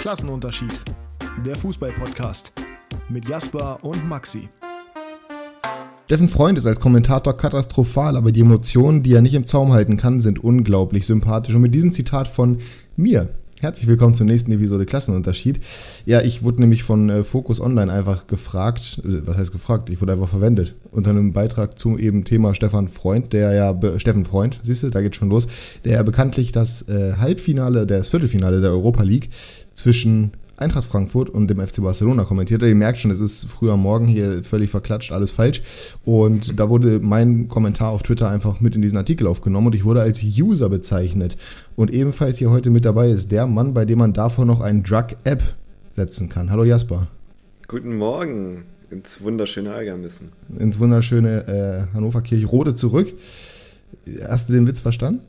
Klassenunterschied. Der Fußball-Podcast mit Jasper und Maxi. Steffen Freund ist als Kommentator katastrophal, aber die Emotionen, die er nicht im Zaum halten kann, sind unglaublich sympathisch. Und mit diesem Zitat von mir Herzlich willkommen zur nächsten Episode Klassenunterschied. Ja, ich wurde nämlich von äh, Focus Online einfach gefragt, äh, was heißt gefragt? Ich wurde einfach verwendet unter einem Beitrag zum eben Thema Stefan Freund, der ja, Steffen Freund, siehst du, da geht schon los, der ja bekanntlich das äh, Halbfinale, das Viertelfinale der Europa League zwischen Eintracht Frankfurt und dem FC Barcelona kommentiert. Ihr merkt schon, es ist früher Morgen hier völlig verklatscht, alles falsch. Und da wurde mein Kommentar auf Twitter einfach mit in diesen Artikel aufgenommen und ich wurde als User bezeichnet. Und ebenfalls hier heute mit dabei ist der Mann, bei dem man davor noch ein Drug-App setzen kann. Hallo Jasper. Guten Morgen ins wunderschöne Eigermissen. Ins wunderschöne äh, Hannover Kirchrode zurück. Hast du den Witz verstanden?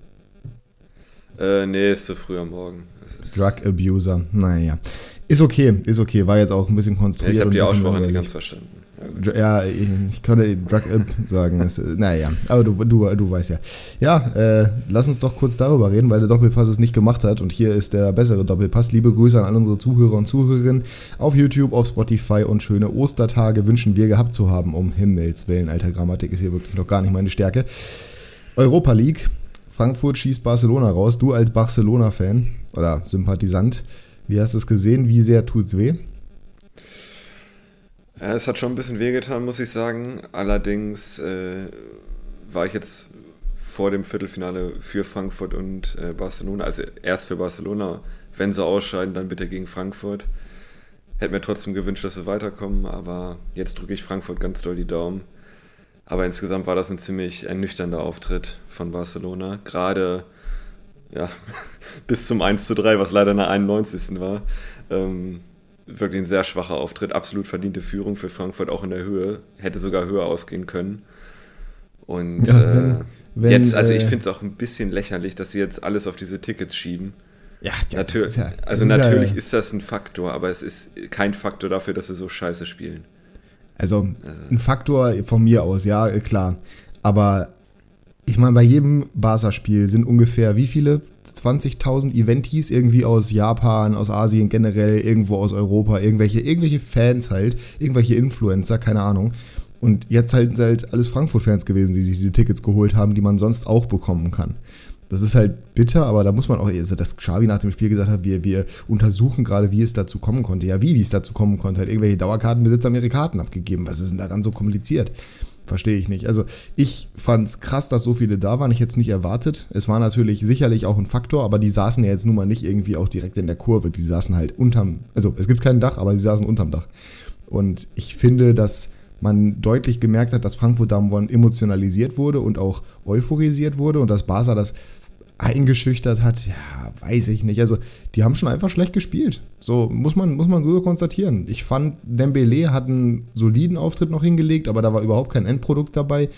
Äh, nee, ist zu früh am Morgen. Drug Abuser, naja. Ist okay, ist okay. War jetzt auch ein bisschen konstruiert. Ja, ich habe die Aussprache nicht ganz verstanden. Ja, ich, ich könnte Drug Up sagen. Das, naja, aber du, du, du weißt ja. Ja, äh, lass uns doch kurz darüber reden, weil der Doppelpass es nicht gemacht hat. Und hier ist der bessere Doppelpass. Liebe Grüße an alle unsere Zuhörer und Zuhörerinnen auf YouTube, auf Spotify und schöne Ostertage wünschen wir gehabt zu haben. Um Himmels Willen, alter Grammatik ist hier wirklich noch gar nicht meine Stärke. Europa League. Frankfurt schießt Barcelona raus. Du als Barcelona-Fan oder Sympathisant wie hast du es gesehen? Wie sehr tut es weh? Es hat schon ein bisschen wehgetan, muss ich sagen. Allerdings äh, war ich jetzt vor dem Viertelfinale für Frankfurt und äh, Barcelona. Also erst für Barcelona. Wenn sie ausscheiden, dann bitte gegen Frankfurt. Hätte mir trotzdem gewünscht, dass sie weiterkommen, aber jetzt drücke ich Frankfurt ganz doll die Daumen. Aber insgesamt war das ein ziemlich ernüchternder Auftritt von Barcelona. Gerade ja, bis zum 1 zu 3, was leider in der 91. war. Ähm, wirklich ein sehr schwacher Auftritt, absolut verdiente Führung für Frankfurt, auch in der Höhe. Hätte sogar höher ausgehen können. Und ja, wenn, äh, wenn, jetzt, also ich äh, finde es auch ein bisschen lächerlich, dass sie jetzt alles auf diese Tickets schieben. Ja, ja, Natür ja also ist natürlich ist das ein Faktor, aber es ist kein Faktor dafür, dass sie so scheiße spielen. Also äh. ein Faktor von mir aus, ja, klar. Aber ich meine, bei jedem Barca-Spiel sind ungefähr wie viele? 20.000 Eventis irgendwie aus Japan, aus Asien generell, irgendwo aus Europa, irgendwelche, irgendwelche Fans halt, irgendwelche Influencer, keine Ahnung. Und jetzt halt, sind halt alles Frankfurt-Fans gewesen, die sich die Tickets geholt haben, die man sonst auch bekommen kann. Das ist halt bitter, aber da muss man auch, also dass Xavi nach dem Spiel gesagt hat, wir, wir untersuchen gerade, wie es dazu kommen konnte. Ja, wie, wie es dazu kommen konnte. Halt irgendwelche Dauerkartenbesitzer haben ihre Karten abgegeben. Was ist denn daran so kompliziert? Verstehe ich nicht. Also ich fand es krass, dass so viele da waren. Ich hätte es nicht erwartet. Es war natürlich sicherlich auch ein Faktor, aber die saßen ja jetzt nun mal nicht irgendwie auch direkt in der Kurve. Die saßen halt unterm, also es gibt kein Dach, aber sie saßen unterm Dach. Und ich finde, dass man deutlich gemerkt hat, dass Frankfurt da emotionalisiert wurde und auch euphorisiert wurde und dass Barca das eingeschüchtert hat, ja, weiß ich nicht. Also, die haben schon einfach schlecht gespielt. So muss man, muss man so konstatieren. Ich fand, Dembele hat einen soliden Auftritt noch hingelegt, aber da war überhaupt kein Endprodukt dabei.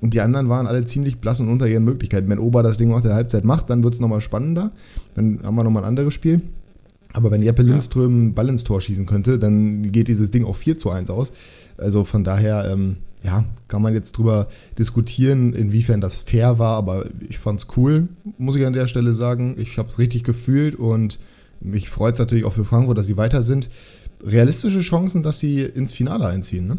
Und die anderen waren alle ziemlich blass und unter ihren Möglichkeiten. Wenn Ober das Ding nach der Halbzeit macht, dann wird es nochmal spannender. Dann haben wir nochmal ein anderes Spiel. Aber wenn Jeppe Lindström einen Ball ins Tor schießen könnte, dann geht dieses Ding auch 4 zu 1 aus. Also von daher, ähm, ja, kann man jetzt drüber diskutieren, inwiefern das fair war, aber ich fand es cool, muss ich an der Stelle sagen. Ich habe es richtig gefühlt und mich freut es natürlich auch für Frankfurt, dass sie weiter sind. Realistische Chancen, dass sie ins Finale einziehen, ne?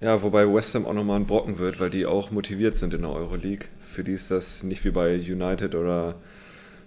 Ja, wobei West Ham auch nochmal ein Brocken wird, weil die auch motiviert sind in der Euroleague. Für die ist das nicht wie bei United oder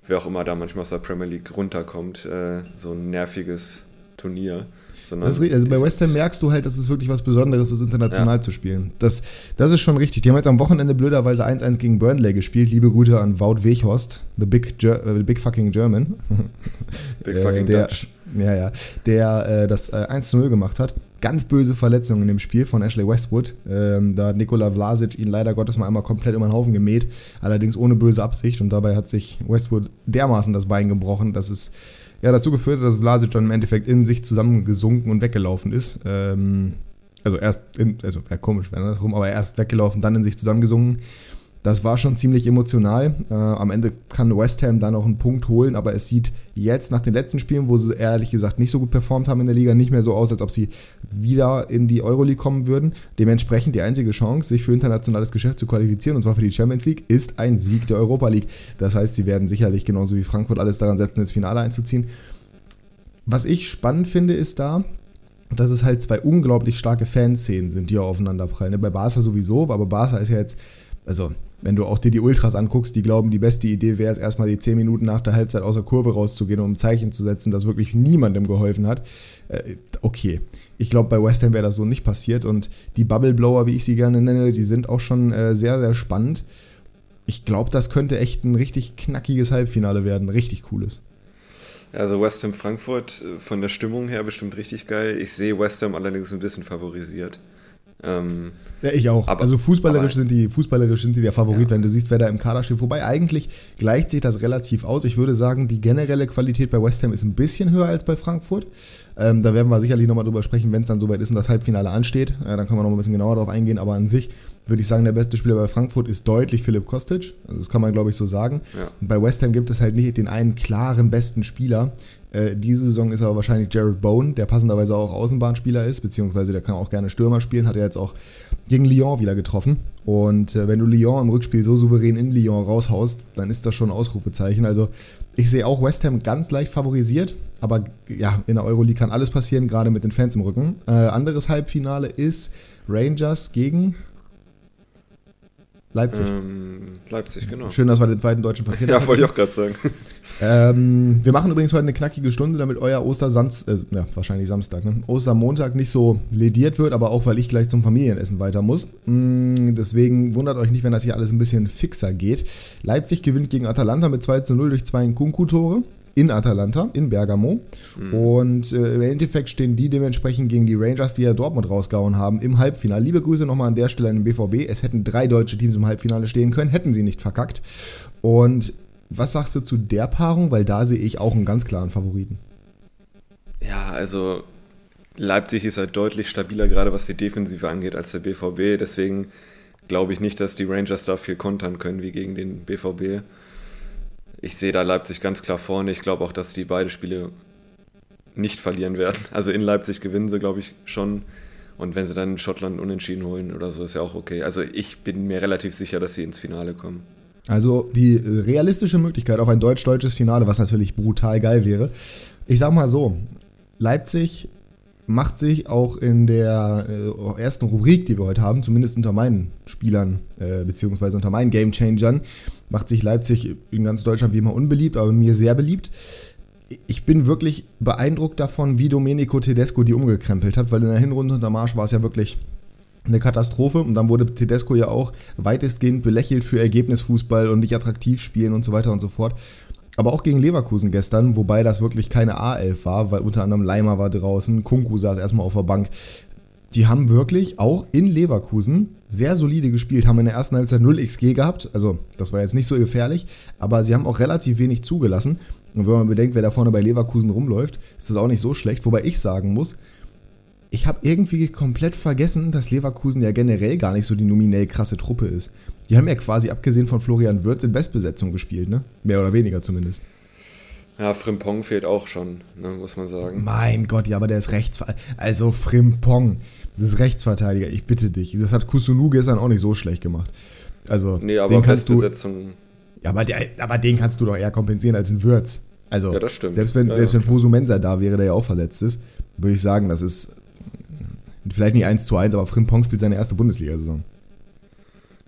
wer auch immer da manchmal aus der Premier League runterkommt, äh, so ein nerviges Turnier. Also bei West Ham merkst du halt, dass es wirklich was Besonderes ist, international ja. zu spielen. Das, das ist schon richtig. Die haben jetzt am Wochenende blöderweise 1-1 gegen Burnley gespielt. Liebe Grüße an Wout Weghorst, the big, Ger äh, big fucking German. Big fucking äh, der, Dutch. Ja, ja. Der äh, das äh, 1-0 gemacht hat. Ganz böse Verletzung in dem Spiel von Ashley Westwood. Ähm, da hat Nikola Vlasic ihn leider Gottes mal einmal komplett über den Haufen gemäht. Allerdings ohne böse Absicht. Und dabei hat sich Westwood dermaßen das Bein gebrochen, dass es ja, dazu geführt hat, dass Vlasic dann im Endeffekt in sich zusammengesunken und weggelaufen ist. Ähm, also erst, in, also wäre komisch, wenn das rum, aber erst weggelaufen, dann in sich zusammengesunken. Das war schon ziemlich emotional. Äh, am Ende kann West Ham da noch einen Punkt holen, aber es sieht jetzt nach den letzten Spielen, wo sie ehrlich gesagt nicht so gut performt haben in der Liga, nicht mehr so aus, als ob sie wieder in die Euroleague kommen würden. Dementsprechend die einzige Chance, sich für internationales Geschäft zu qualifizieren, und zwar für die Champions League, ist ein Sieg der Europa League. Das heißt, sie werden sicherlich genauso wie Frankfurt alles daran setzen, ins Finale einzuziehen. was ich spannend finde, ist da, dass es halt zwei unglaublich starke Fanszenen sind, die aufeinander prallen. Ne, bei Barca sowieso, aber Barca ist ja jetzt, also wenn du auch dir die Ultras anguckst, die glauben, die beste Idee wäre es erstmal die 10 Minuten nach der Halbzeit aus der Kurve rauszugehen, um ein Zeichen zu setzen, das wirklich niemandem geholfen hat. Äh, okay, ich glaube, bei West Ham wäre das so nicht passiert und die Bubble Blower, wie ich sie gerne nenne, die sind auch schon äh, sehr, sehr spannend. Ich glaube, das könnte echt ein richtig knackiges Halbfinale werden, richtig cooles. Also West Ham Frankfurt äh, von der Stimmung her bestimmt richtig geil. Ich sehe West Ham allerdings ein bisschen favorisiert. Ähm, ja, ich auch. Aber, also fußballerisch, aber, sind die, fußballerisch sind die der Favorit, ja. wenn du siehst, wer da im Kader steht. Wobei eigentlich gleicht sich das relativ aus. Ich würde sagen, die generelle Qualität bei West Ham ist ein bisschen höher als bei Frankfurt. Ähm, da werden wir sicherlich nochmal drüber sprechen, wenn es dann soweit ist und das Halbfinale ansteht. Äh, dann können wir noch ein bisschen genauer darauf eingehen. Aber an sich würde ich sagen, der beste Spieler bei Frankfurt ist deutlich Philipp Kostic. Also das kann man, glaube ich, so sagen. Ja. bei West Ham gibt es halt nicht den einen klaren besten Spieler. Äh, diese Saison ist aber wahrscheinlich Jared Bone, der passenderweise auch Außenbahnspieler ist, beziehungsweise der kann auch gerne Stürmer spielen, hat er jetzt auch gegen Lyon wieder getroffen. Und äh, wenn du Lyon im Rückspiel so souverän in Lyon raushaust, dann ist das schon ein Ausrufezeichen. Also ich sehe auch West Ham ganz leicht favorisiert, aber ja, in der Euroleague kann alles passieren, gerade mit den Fans im Rücken. Äh, anderes Halbfinale ist Rangers gegen Leipzig. Ähm, Leipzig, genau. Schön, dass wir den zweiten deutschen Vertreter Ja, wollte ich auch gerade sagen. Ähm, wir machen übrigens heute eine knackige Stunde, damit euer Ostersamstag, äh, ja, wahrscheinlich Samstag, ne? Ostermontag nicht so lediert wird, aber auch, weil ich gleich zum Familienessen weiter muss. Mm, deswegen wundert euch nicht, wenn das hier alles ein bisschen fixer geht. Leipzig gewinnt gegen Atalanta mit 2 zu 0 durch zwei Kunku-Tore in Atalanta, in Bergamo. Mhm. Und äh, im Endeffekt stehen die dementsprechend gegen die Rangers, die ja Dortmund rausgehauen haben, im Halbfinale. Liebe Grüße nochmal an der Stelle an den BVB. Es hätten drei deutsche Teams im Halbfinale stehen können, hätten sie nicht verkackt. Und was sagst du zu der Paarung? Weil da sehe ich auch einen ganz klaren Favoriten. Ja, also Leipzig ist halt deutlich stabiler, gerade was die Defensive angeht, als der BVB. Deswegen glaube ich nicht, dass die Rangers da viel kontern können wie gegen den BVB ich sehe da Leipzig ganz klar vorne. Ich glaube auch, dass die beide Spiele nicht verlieren werden. Also in Leipzig gewinnen sie, glaube ich, schon. Und wenn sie dann Schottland unentschieden holen oder so, ist ja auch okay. Also ich bin mir relativ sicher, dass sie ins Finale kommen. Also die realistische Möglichkeit auf ein deutsch-deutsches Finale, was natürlich brutal geil wäre. Ich sag mal so, Leipzig macht sich auch in der äh, ersten Rubrik, die wir heute haben, zumindest unter meinen Spielern, äh, beziehungsweise unter meinen Gamechangern, macht sich Leipzig in ganz Deutschland wie immer unbeliebt, aber mir sehr beliebt. Ich bin wirklich beeindruckt davon, wie Domenico Tedesco die umgekrempelt hat, weil in der Hinrunde unter Marsch war es ja wirklich eine Katastrophe und dann wurde Tedesco ja auch weitestgehend belächelt für Ergebnisfußball und nicht attraktiv spielen und so weiter und so fort aber auch gegen Leverkusen gestern, wobei das wirklich keine A11 war, weil unter anderem Leimer war draußen, Kunku saß erstmal auf der Bank. Die haben wirklich auch in Leverkusen sehr solide gespielt, haben in der ersten Halbzeit 0 XG gehabt, also das war jetzt nicht so gefährlich, aber sie haben auch relativ wenig zugelassen. Und wenn man bedenkt, wer da vorne bei Leverkusen rumläuft, ist das auch nicht so schlecht. Wobei ich sagen muss, ich habe irgendwie komplett vergessen, dass Leverkusen ja generell gar nicht so die nominell krasse Truppe ist. Die haben ja quasi abgesehen von Florian Wirtz in Bestbesetzung gespielt, ne? Mehr oder weniger zumindest. Ja, Frimpong fehlt auch schon, ne, muss man sagen. Mein Gott, ja, aber der ist Rechtsverteidiger. Also Frimpong, das ist Rechtsverteidiger, ich bitte dich. Das hat Kusunu gestern auch nicht so schlecht gemacht. Also, nee, aber den kannst du. Ja, aber, der, aber den kannst du doch eher kompensieren als ein Wirtz. Also, ja, das stimmt. Selbst wenn, ja, selbst wenn Fosu Mensa da wäre, der ja auch verletzt ist, würde ich sagen, das ist vielleicht nicht 1 zu 1, aber Frimpong spielt seine erste Bundesliga-Saison.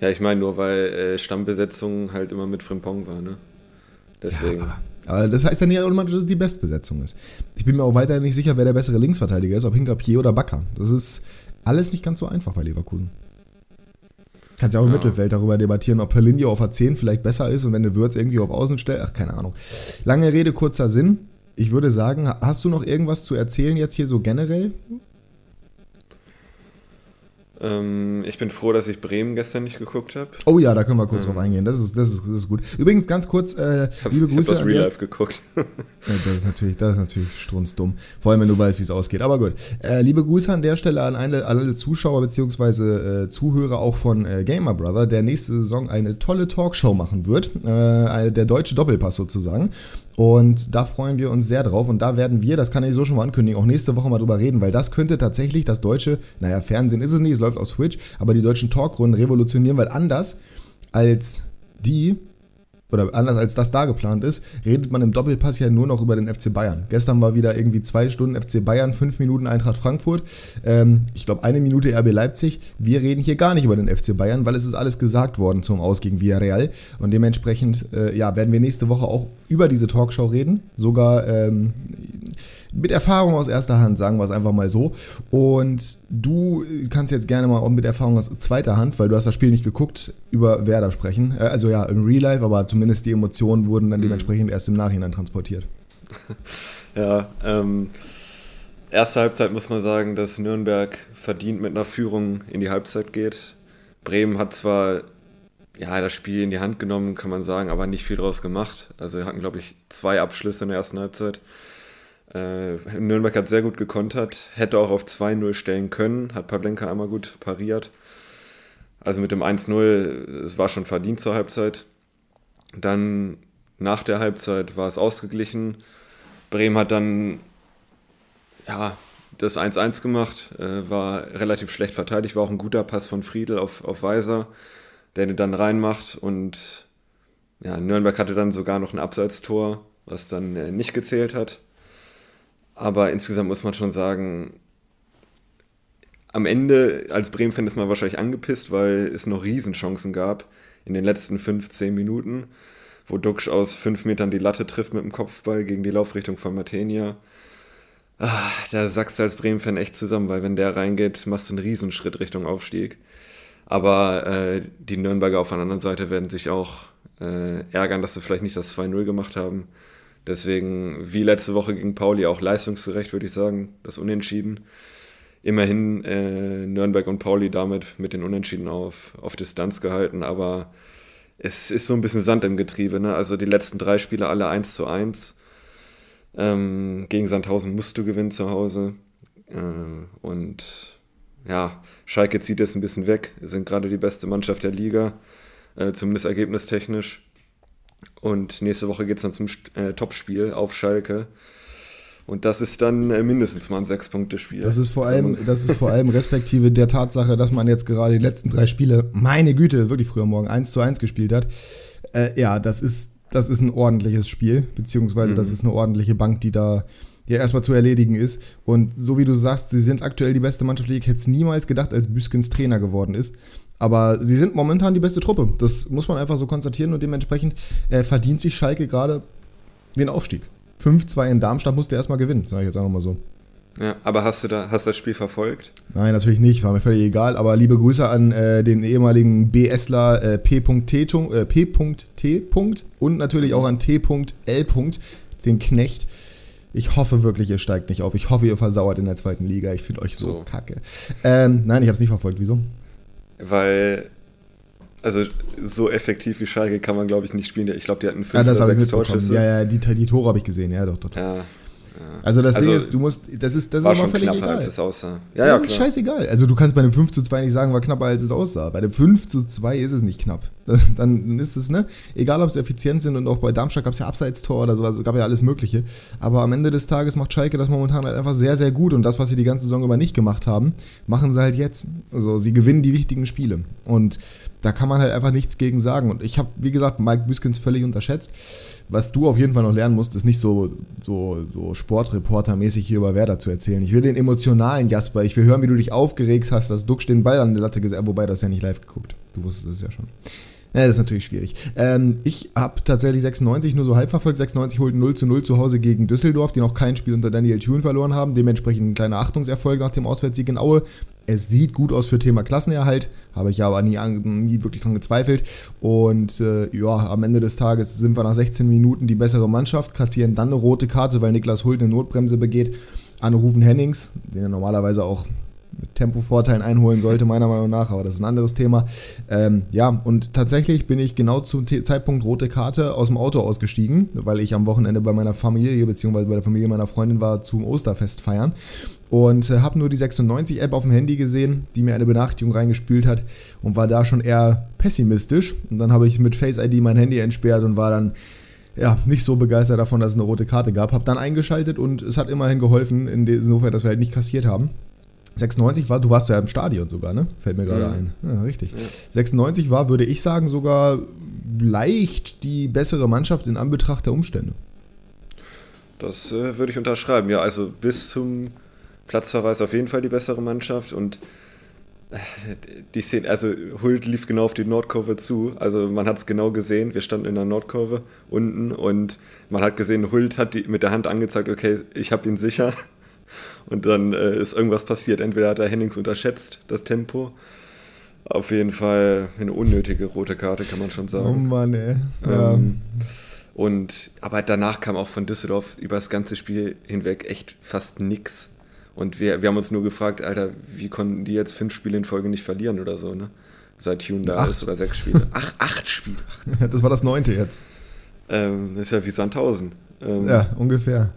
Ja, ich meine nur, weil äh, Stammbesetzung halt immer mit Frimpong war, ne? Deswegen. Ja, aber, aber, das heißt ja nicht automatisch, dass es die Bestbesetzung ist. Ich bin mir auch weiterhin nicht sicher, wer der bessere Linksverteidiger ist, ob Hinkapier oder Bakker. Das ist alles nicht ganz so einfach bei Leverkusen. Kannst ja auch im ja. Mittelfeld darüber debattieren, ob Perlinio auf A10 vielleicht besser ist und wenn du Würz irgendwie auf Außen stellst. Ach, keine Ahnung. Lange Rede, kurzer Sinn. Ich würde sagen, hast du noch irgendwas zu erzählen jetzt hier so generell? Ähm, ich bin froh, dass ich Bremen gestern nicht geguckt habe. Oh ja, da können wir kurz ähm. drauf eingehen. Das ist, das, ist, das ist gut. Übrigens, ganz kurz, äh, liebe Grüße. Ich habe Real Life geguckt. ja, das ist natürlich, das ist natürlich strunzdumm. Vor allem, wenn du weißt, wie es ausgeht. Aber gut. Äh, liebe Grüße an der Stelle an alle, alle Zuschauer bzw. Äh, Zuhörer auch von äh, Gamer Brother, der nächste Saison eine tolle Talkshow machen wird. Äh, der deutsche Doppelpass sozusagen. Und da freuen wir uns sehr drauf. Und da werden wir, das kann ich so schon mal ankündigen, auch nächste Woche mal drüber reden, weil das könnte tatsächlich das deutsche, naja, Fernsehen ist es nicht, es läuft auf Twitch, aber die deutschen Talkrunden revolutionieren, weil anders als die oder anders als das da geplant ist, redet man im Doppelpass ja nur noch über den FC Bayern. Gestern war wieder irgendwie zwei Stunden FC Bayern, fünf Minuten Eintracht Frankfurt, ähm, ich glaube eine Minute RB Leipzig. Wir reden hier gar nicht über den FC Bayern, weil es ist alles gesagt worden zum Aus gegen Villarreal und dementsprechend äh, ja, werden wir nächste Woche auch über diese Talkshow reden, sogar ähm, mit Erfahrung aus erster Hand, sagen wir es einfach mal so. Und du kannst jetzt gerne mal auch mit Erfahrung aus zweiter Hand, weil du hast das Spiel nicht geguckt, über Werder sprechen. Äh, also ja, im Real Life, aber zumindest die Emotionen wurden dann mhm. dementsprechend erst im Nachhinein transportiert. Ja, ähm, erste Halbzeit muss man sagen, dass Nürnberg verdient mit einer Führung in die Halbzeit geht. Bremen hat zwar ja, das Spiel in die Hand genommen, kann man sagen, aber nicht viel draus gemacht. Also wir hatten, glaube ich, zwei Abschlüsse in der ersten Halbzeit. Äh, Nürnberg hat sehr gut gekontert, hätte auch auf 2-0 stellen können, hat Pavlenka einmal gut pariert. Also mit dem 1-0, es war schon verdient zur Halbzeit. Dann nach der Halbzeit war es ausgeglichen. Bremen hat dann ja, das 1-1 gemacht, äh, war relativ schlecht verteidigt, war auch ein guter Pass von Friedel auf, auf Weiser, der den dann reinmacht und ja, Nürnberg hatte dann sogar noch ein Abseitstor, was dann äh, nicht gezählt hat. Aber insgesamt muss man schon sagen, am Ende als Bremen-Fan ist man wahrscheinlich angepisst, weil es noch Riesenchancen gab in den letzten 15 Minuten, wo Duxch aus 5 Metern die Latte trifft mit dem Kopfball gegen die Laufrichtung von Matenia. Ah, da sagst du als Bremen-Fan echt zusammen, weil wenn der reingeht, machst du einen Riesenschritt Richtung Aufstieg. Aber äh, die Nürnberger auf der anderen Seite werden sich auch äh, ärgern, dass sie vielleicht nicht das 2-0 gemacht haben. Deswegen, wie letzte Woche gegen Pauli, auch leistungsgerecht, würde ich sagen, das Unentschieden. Immerhin äh, Nürnberg und Pauli damit mit den Unentschieden auf, auf Distanz gehalten, aber es ist so ein bisschen Sand im Getriebe. Ne? Also die letzten drei Spiele alle 1 zu 1. Ähm, gegen Sandhausen musst du gewinnen zu Hause. Äh, und ja, Schalke zieht jetzt ein bisschen weg, sind gerade die beste Mannschaft der Liga, äh, zumindest ergebnistechnisch. Und nächste Woche geht es dann zum äh, Topspiel auf Schalke. Und das ist dann äh, mindestens mal ein Sechs-Punkte-Spiel. Das ist vor allem, das ist vor allem respektive der Tatsache, dass man jetzt gerade die letzten drei Spiele, meine Güte, wirklich früher morgen 1 zu 1 gespielt hat. Äh, ja, das ist, das ist ein ordentliches Spiel, beziehungsweise mhm. das ist eine ordentliche Bank, die da ja erstmal zu erledigen ist. Und so wie du sagst, sie sind aktuell die beste Mannschaft, ich hätte es niemals gedacht, als Büskens Trainer geworden ist. Aber sie sind momentan die beste Truppe. Das muss man einfach so konstatieren und dementsprechend äh, verdient sich Schalke gerade den Aufstieg. 5-2 in Darmstadt musste erstmal gewinnen, sage ich jetzt einfach mal so. Ja, aber hast du da hast das Spiel verfolgt? Nein, natürlich nicht, war mir völlig egal. Aber liebe Grüße an äh, den ehemaligen BSler äh, P.T. Äh, P.T. und natürlich auch an T.L. den Knecht. Ich hoffe wirklich, ihr steigt nicht auf. Ich hoffe, ihr versauert in der zweiten Liga. Ich finde euch so, so. kacke. Ähm, nein, ich habe es nicht verfolgt. Wieso? Weil, also so effektiv wie Schalke kann man, glaube ich, nicht spielen. Ich glaube, die hatten fünf ja, das oder sechs Torschüsse. Ja, ja, die, die Tore habe ich gesehen. Ja, doch, doch. doch. Ja. Also das also, Ding ist, du musst, das ist, das ist aber völlig egal. als es aussah. Ja, das ja, ist scheißegal. Also du kannst bei einem 5 zu 2 nicht sagen, war knapper als es aussah. Bei dem 5 zu 2 ist es nicht knapp. Dann ist es, ne? Egal ob sie effizient sind und auch bei Darmstadt gab es ja Abseitstor oder sowas, es gab ja alles Mögliche. Aber am Ende des Tages macht Schalke das momentan halt einfach sehr, sehr gut und das, was sie die ganze Saison über nicht gemacht haben, machen sie halt jetzt. Also sie gewinnen die wichtigen Spiele. Und da kann man halt einfach nichts gegen sagen. Und ich habe, wie gesagt, Mike Büskens völlig unterschätzt. Was du auf jeden Fall noch lernen musst, ist nicht so, so, so Sportreporter-mäßig hier über Werder zu erzählen. Ich will den emotionalen Jasper. Ich will hören, wie du dich aufgeregt hast, dass Duxch den Ball an der Latte gesagt Wobei, das ja nicht live geguckt. Du wusstest es ja schon. Ja, das ist natürlich schwierig. Ähm, ich habe tatsächlich 96 nur so halb verfolgt. 96 holt 0 zu 0 zu Hause gegen Düsseldorf, die noch kein Spiel unter Daniel Thune verloren haben. Dementsprechend ein kleiner Achtungserfolg nach dem Auswärtssieg in Aue. Es sieht gut aus für Thema Klassenerhalt, habe ich aber nie, nie wirklich dran gezweifelt. Und äh, ja, am Ende des Tages sind wir nach 16 Minuten die bessere Mannschaft, kassieren dann eine rote Karte, weil Niklas Hult eine Notbremse begeht an Rufen Hennings, den er normalerweise auch mit Tempovorteilen einholen sollte, meiner Meinung nach, aber das ist ein anderes Thema. Ähm, ja, und tatsächlich bin ich genau zum Zeitpunkt rote Karte aus dem Auto ausgestiegen, weil ich am Wochenende bei meiner Familie bzw. bei der Familie meiner Freundin war zum Osterfest feiern und äh, habe nur die 96-App auf dem Handy gesehen, die mir eine Benachrichtigung reingespült hat und war da schon eher pessimistisch. Und dann habe ich mit Face ID mein Handy entsperrt und war dann ja, nicht so begeistert davon, dass es eine rote Karte gab. Habe dann eingeschaltet und es hat immerhin geholfen, insofern, dass wir halt nicht kassiert haben. 96 war, du warst ja im Stadion sogar, ne? Fällt mir gerade Mhm. ein. Ja, richtig. Ja. 96 war, würde ich sagen, sogar leicht die bessere Mannschaft in Anbetracht der Umstände. Das äh, würde ich unterschreiben. Ja, also bis zum Platzverweis auf jeden Fall die bessere Mannschaft und äh, die Szene, also Hult lief genau auf die Nordkurve zu. Also man hat es genau gesehen. Wir standen in der Nordkurve unten und man hat gesehen, Hult hat die, mit der Hand angezeigt, okay, ich habe ihn sicher. Und dann äh, ist irgendwas passiert. Entweder hat er Hennings unterschätzt, das Tempo. Auf jeden Fall eine unnötige rote Karte, kann man schon sagen. Oh Mann, ey. Ja. Ähm, und aber danach kam auch von Düsseldorf über das ganze Spiel hinweg echt fast nix. Und wir, wir haben uns nur gefragt, Alter, wie konnten die jetzt fünf Spiele in Folge nicht verlieren oder so, ne? Seit Tune da Acht. ist oder sechs Spiele. Ach, acht Spiele. das war das neunte jetzt. Ähm, das ist ja wie Sandhausen. Ähm, Ja, ungefähr.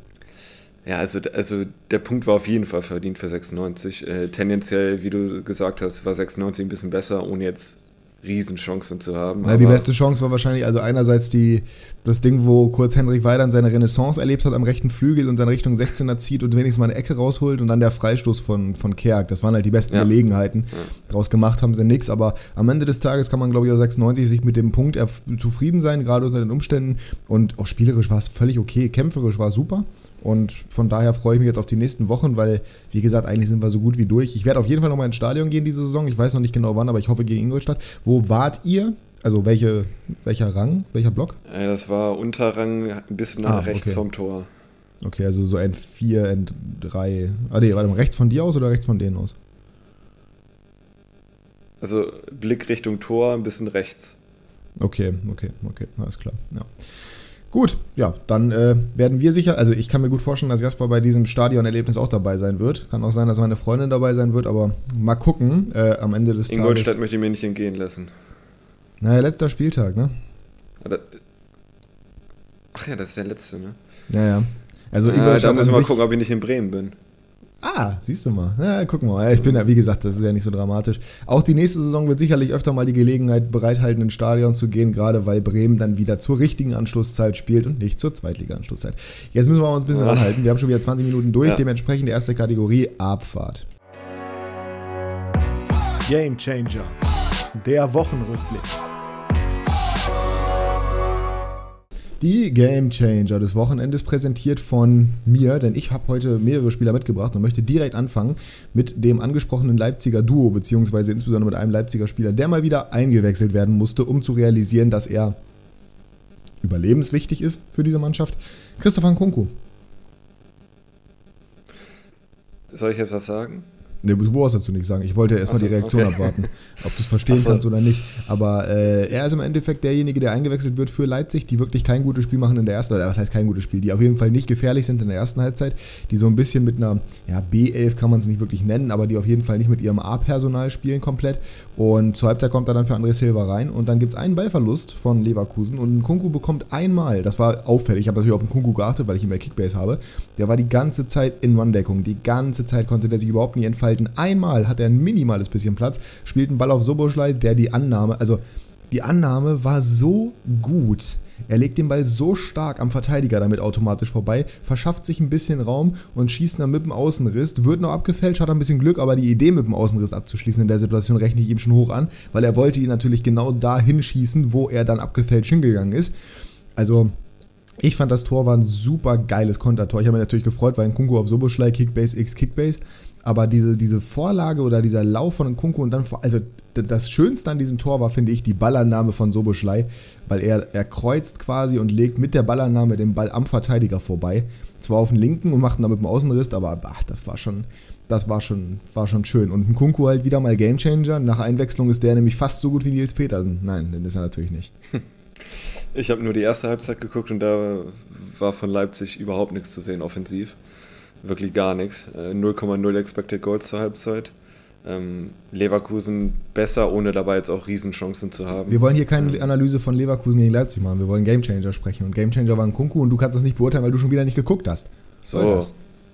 Ja, also, also der Punkt war auf jeden Fall verdient für 96. Äh, tendenziell, wie du gesagt hast, war 96 ein bisschen besser, ohne jetzt Riesenchancen zu haben. Ja, die beste Chance war wahrscheinlich, also einerseits die, das Ding, wo kurz Henrik Weidern seine Renaissance erlebt hat am rechten Flügel und dann Richtung 16er zieht und wenigstens mal eine Ecke rausholt und dann der Freistoß von, von Kerk. Das waren halt die besten Ja. Gelegenheiten. Draus gemacht haben sie nichts, aber am Ende des Tages kann man, glaube ich, aus 96 sich mit dem Punkt zufrieden sein, gerade unter den Umständen. Und auch spielerisch war es völlig okay, kämpferisch war es super. Und von daher freue ich mich jetzt auf die nächsten Wochen, weil, wie gesagt, eigentlich sind wir so gut wie durch. Ich werde auf jeden Fall nochmal ins Stadion gehen diese Saison. Ich weiß noch nicht genau wann, aber ich hoffe gegen Ingolstadt. Wo wart ihr? Also welche, welcher Rang, welcher Block? Äh, das war Unterrang ein bisschen nach Ah, rechts okay. vom Tor. Okay, also so ein 4, ein 3. Ah nee, warte mal, rechts von dir aus oder rechts von denen aus? Also Blick Richtung Tor, ein bisschen rechts. Okay, okay, okay, alles klar. Ja. Gut, ja, dann äh, werden wir sicher, also ich kann mir gut vorstellen, dass Jasper bei diesem Stadionerlebnis auch dabei sein wird. Kann auch sein, dass meine Freundin dabei sein wird, aber mal gucken äh, am Ende des Ingolstadt Tages. möchte ich mir nicht entgehen lassen. Naja, letzter Spieltag, ne? Ach ja, das ist der letzte, ne? Ja, ja. Also Ah, da Ingolstadt müssen an wir mal gucken, ob ich nicht in Bremen bin. Ah, siehst du mal. Ja, gucken wir mal. Ich bin ja, wie gesagt, das ist ja nicht so dramatisch. Auch die nächste Saison wird sicherlich öfter mal die Gelegenheit bereithalten, ins Stadion zu gehen, gerade weil Bremen dann wieder zur richtigen Anschlusszeit spielt und nicht zur Zweitliga-Anschlusszeit. Jetzt müssen wir uns ein bisschen Ah. ranhalten. Wir haben schon wieder 20 Minuten durch, Ja. dementsprechend die erste Kategorie Abfahrt. Game Changer. Der Wochenrückblick. Die Game Changer des Wochenendes präsentiert von mir, denn ich habe heute mehrere Spieler mitgebracht und möchte direkt anfangen mit dem angesprochenen Leipziger Duo, beziehungsweise insbesondere mit einem Leipziger Spieler, der mal wieder eingewechselt werden musste, um zu realisieren, dass er überlebenswichtig ist für diese Mannschaft. Christopher Nkunku. Soll ich jetzt was sagen? Ne, du brauchst dazu nichts sagen. Ich wollte erstmal Ach so, die Reaktion okay. abwarten, ob du es verstehen so. kannst oder nicht. Aber äh, er ist im Endeffekt derjenige, der eingewechselt wird für Leipzig, die wirklich kein gutes Spiel machen in der ersten, oder was heißt kein gutes Spiel, die auf jeden Fall nicht gefährlich sind in der ersten Halbzeit, die so ein bisschen mit einer, ja, B11 kann man es nicht wirklich nennen, aber die auf jeden Fall nicht mit ihrem A-Personal spielen komplett. Und zur Halbzeit kommt er dann für André Silva rein und dann gibt es einen Ballverlust von Leverkusen und Kunku bekommt einmal, das war auffällig, ich habe natürlich auf den Kunku geachtet, weil ich ihn bei Kickbase habe, der war die ganze Zeit in One-Deckung, die ganze Zeit konnte der sich überhaupt nie entfalten. Einmal hat er ein minimales bisschen Platz, spielt einen Ball auf Soboschlei, der die Annahme, also die Annahme war so gut. Er legt den Ball so stark am Verteidiger damit automatisch vorbei, verschafft sich ein bisschen Raum und schießt dann mit dem Außenriss. Wird noch abgefälscht, hat ein bisschen Glück, aber die Idee mit dem Außenriss abzuschließen in der Situation rechne ich ihm schon hoch an, weil er wollte ihn natürlich genau da hinschießen, wo er dann abgefälscht hingegangen ist. Also, ich fand das Tor war ein super geiles Kontertor. Ich habe mich natürlich gefreut, weil ein Kunku auf Soboschlei, Kickbase x Kickbase. Aber diese, diese Vorlage oder dieser Lauf von Kunku und dann, also das Schönste an diesem Tor war, finde ich, die Ballannahme von Soboschlei, weil er, er kreuzt quasi und legt mit der Ballannahme den Ball am Verteidiger vorbei. Zwar auf den linken und macht ihn dann mit dem Außenriss, aber ach, das war schon, das war schon, war schon schön. Und ein Kunku halt wieder mal Gamechanger. Nach Einwechslung ist der nämlich fast so gut wie Nils Petersen. Nein, den ist er natürlich nicht. Ich habe nur die erste Halbzeit geguckt und da war von Leipzig überhaupt nichts zu sehen offensiv. Wirklich gar nichts. Äh, 0,0 Expected Goals zur Halbzeit. Ähm, Leverkusen besser, ohne dabei jetzt auch Riesenchancen zu haben. Wir wollen hier keine Analyse von Leverkusen gegen Leipzig machen. Wir wollen Gamechanger sprechen. Und Gamechanger war ein Kunku und du kannst das nicht beurteilen, weil du schon wieder nicht geguckt hast. Soll so. das?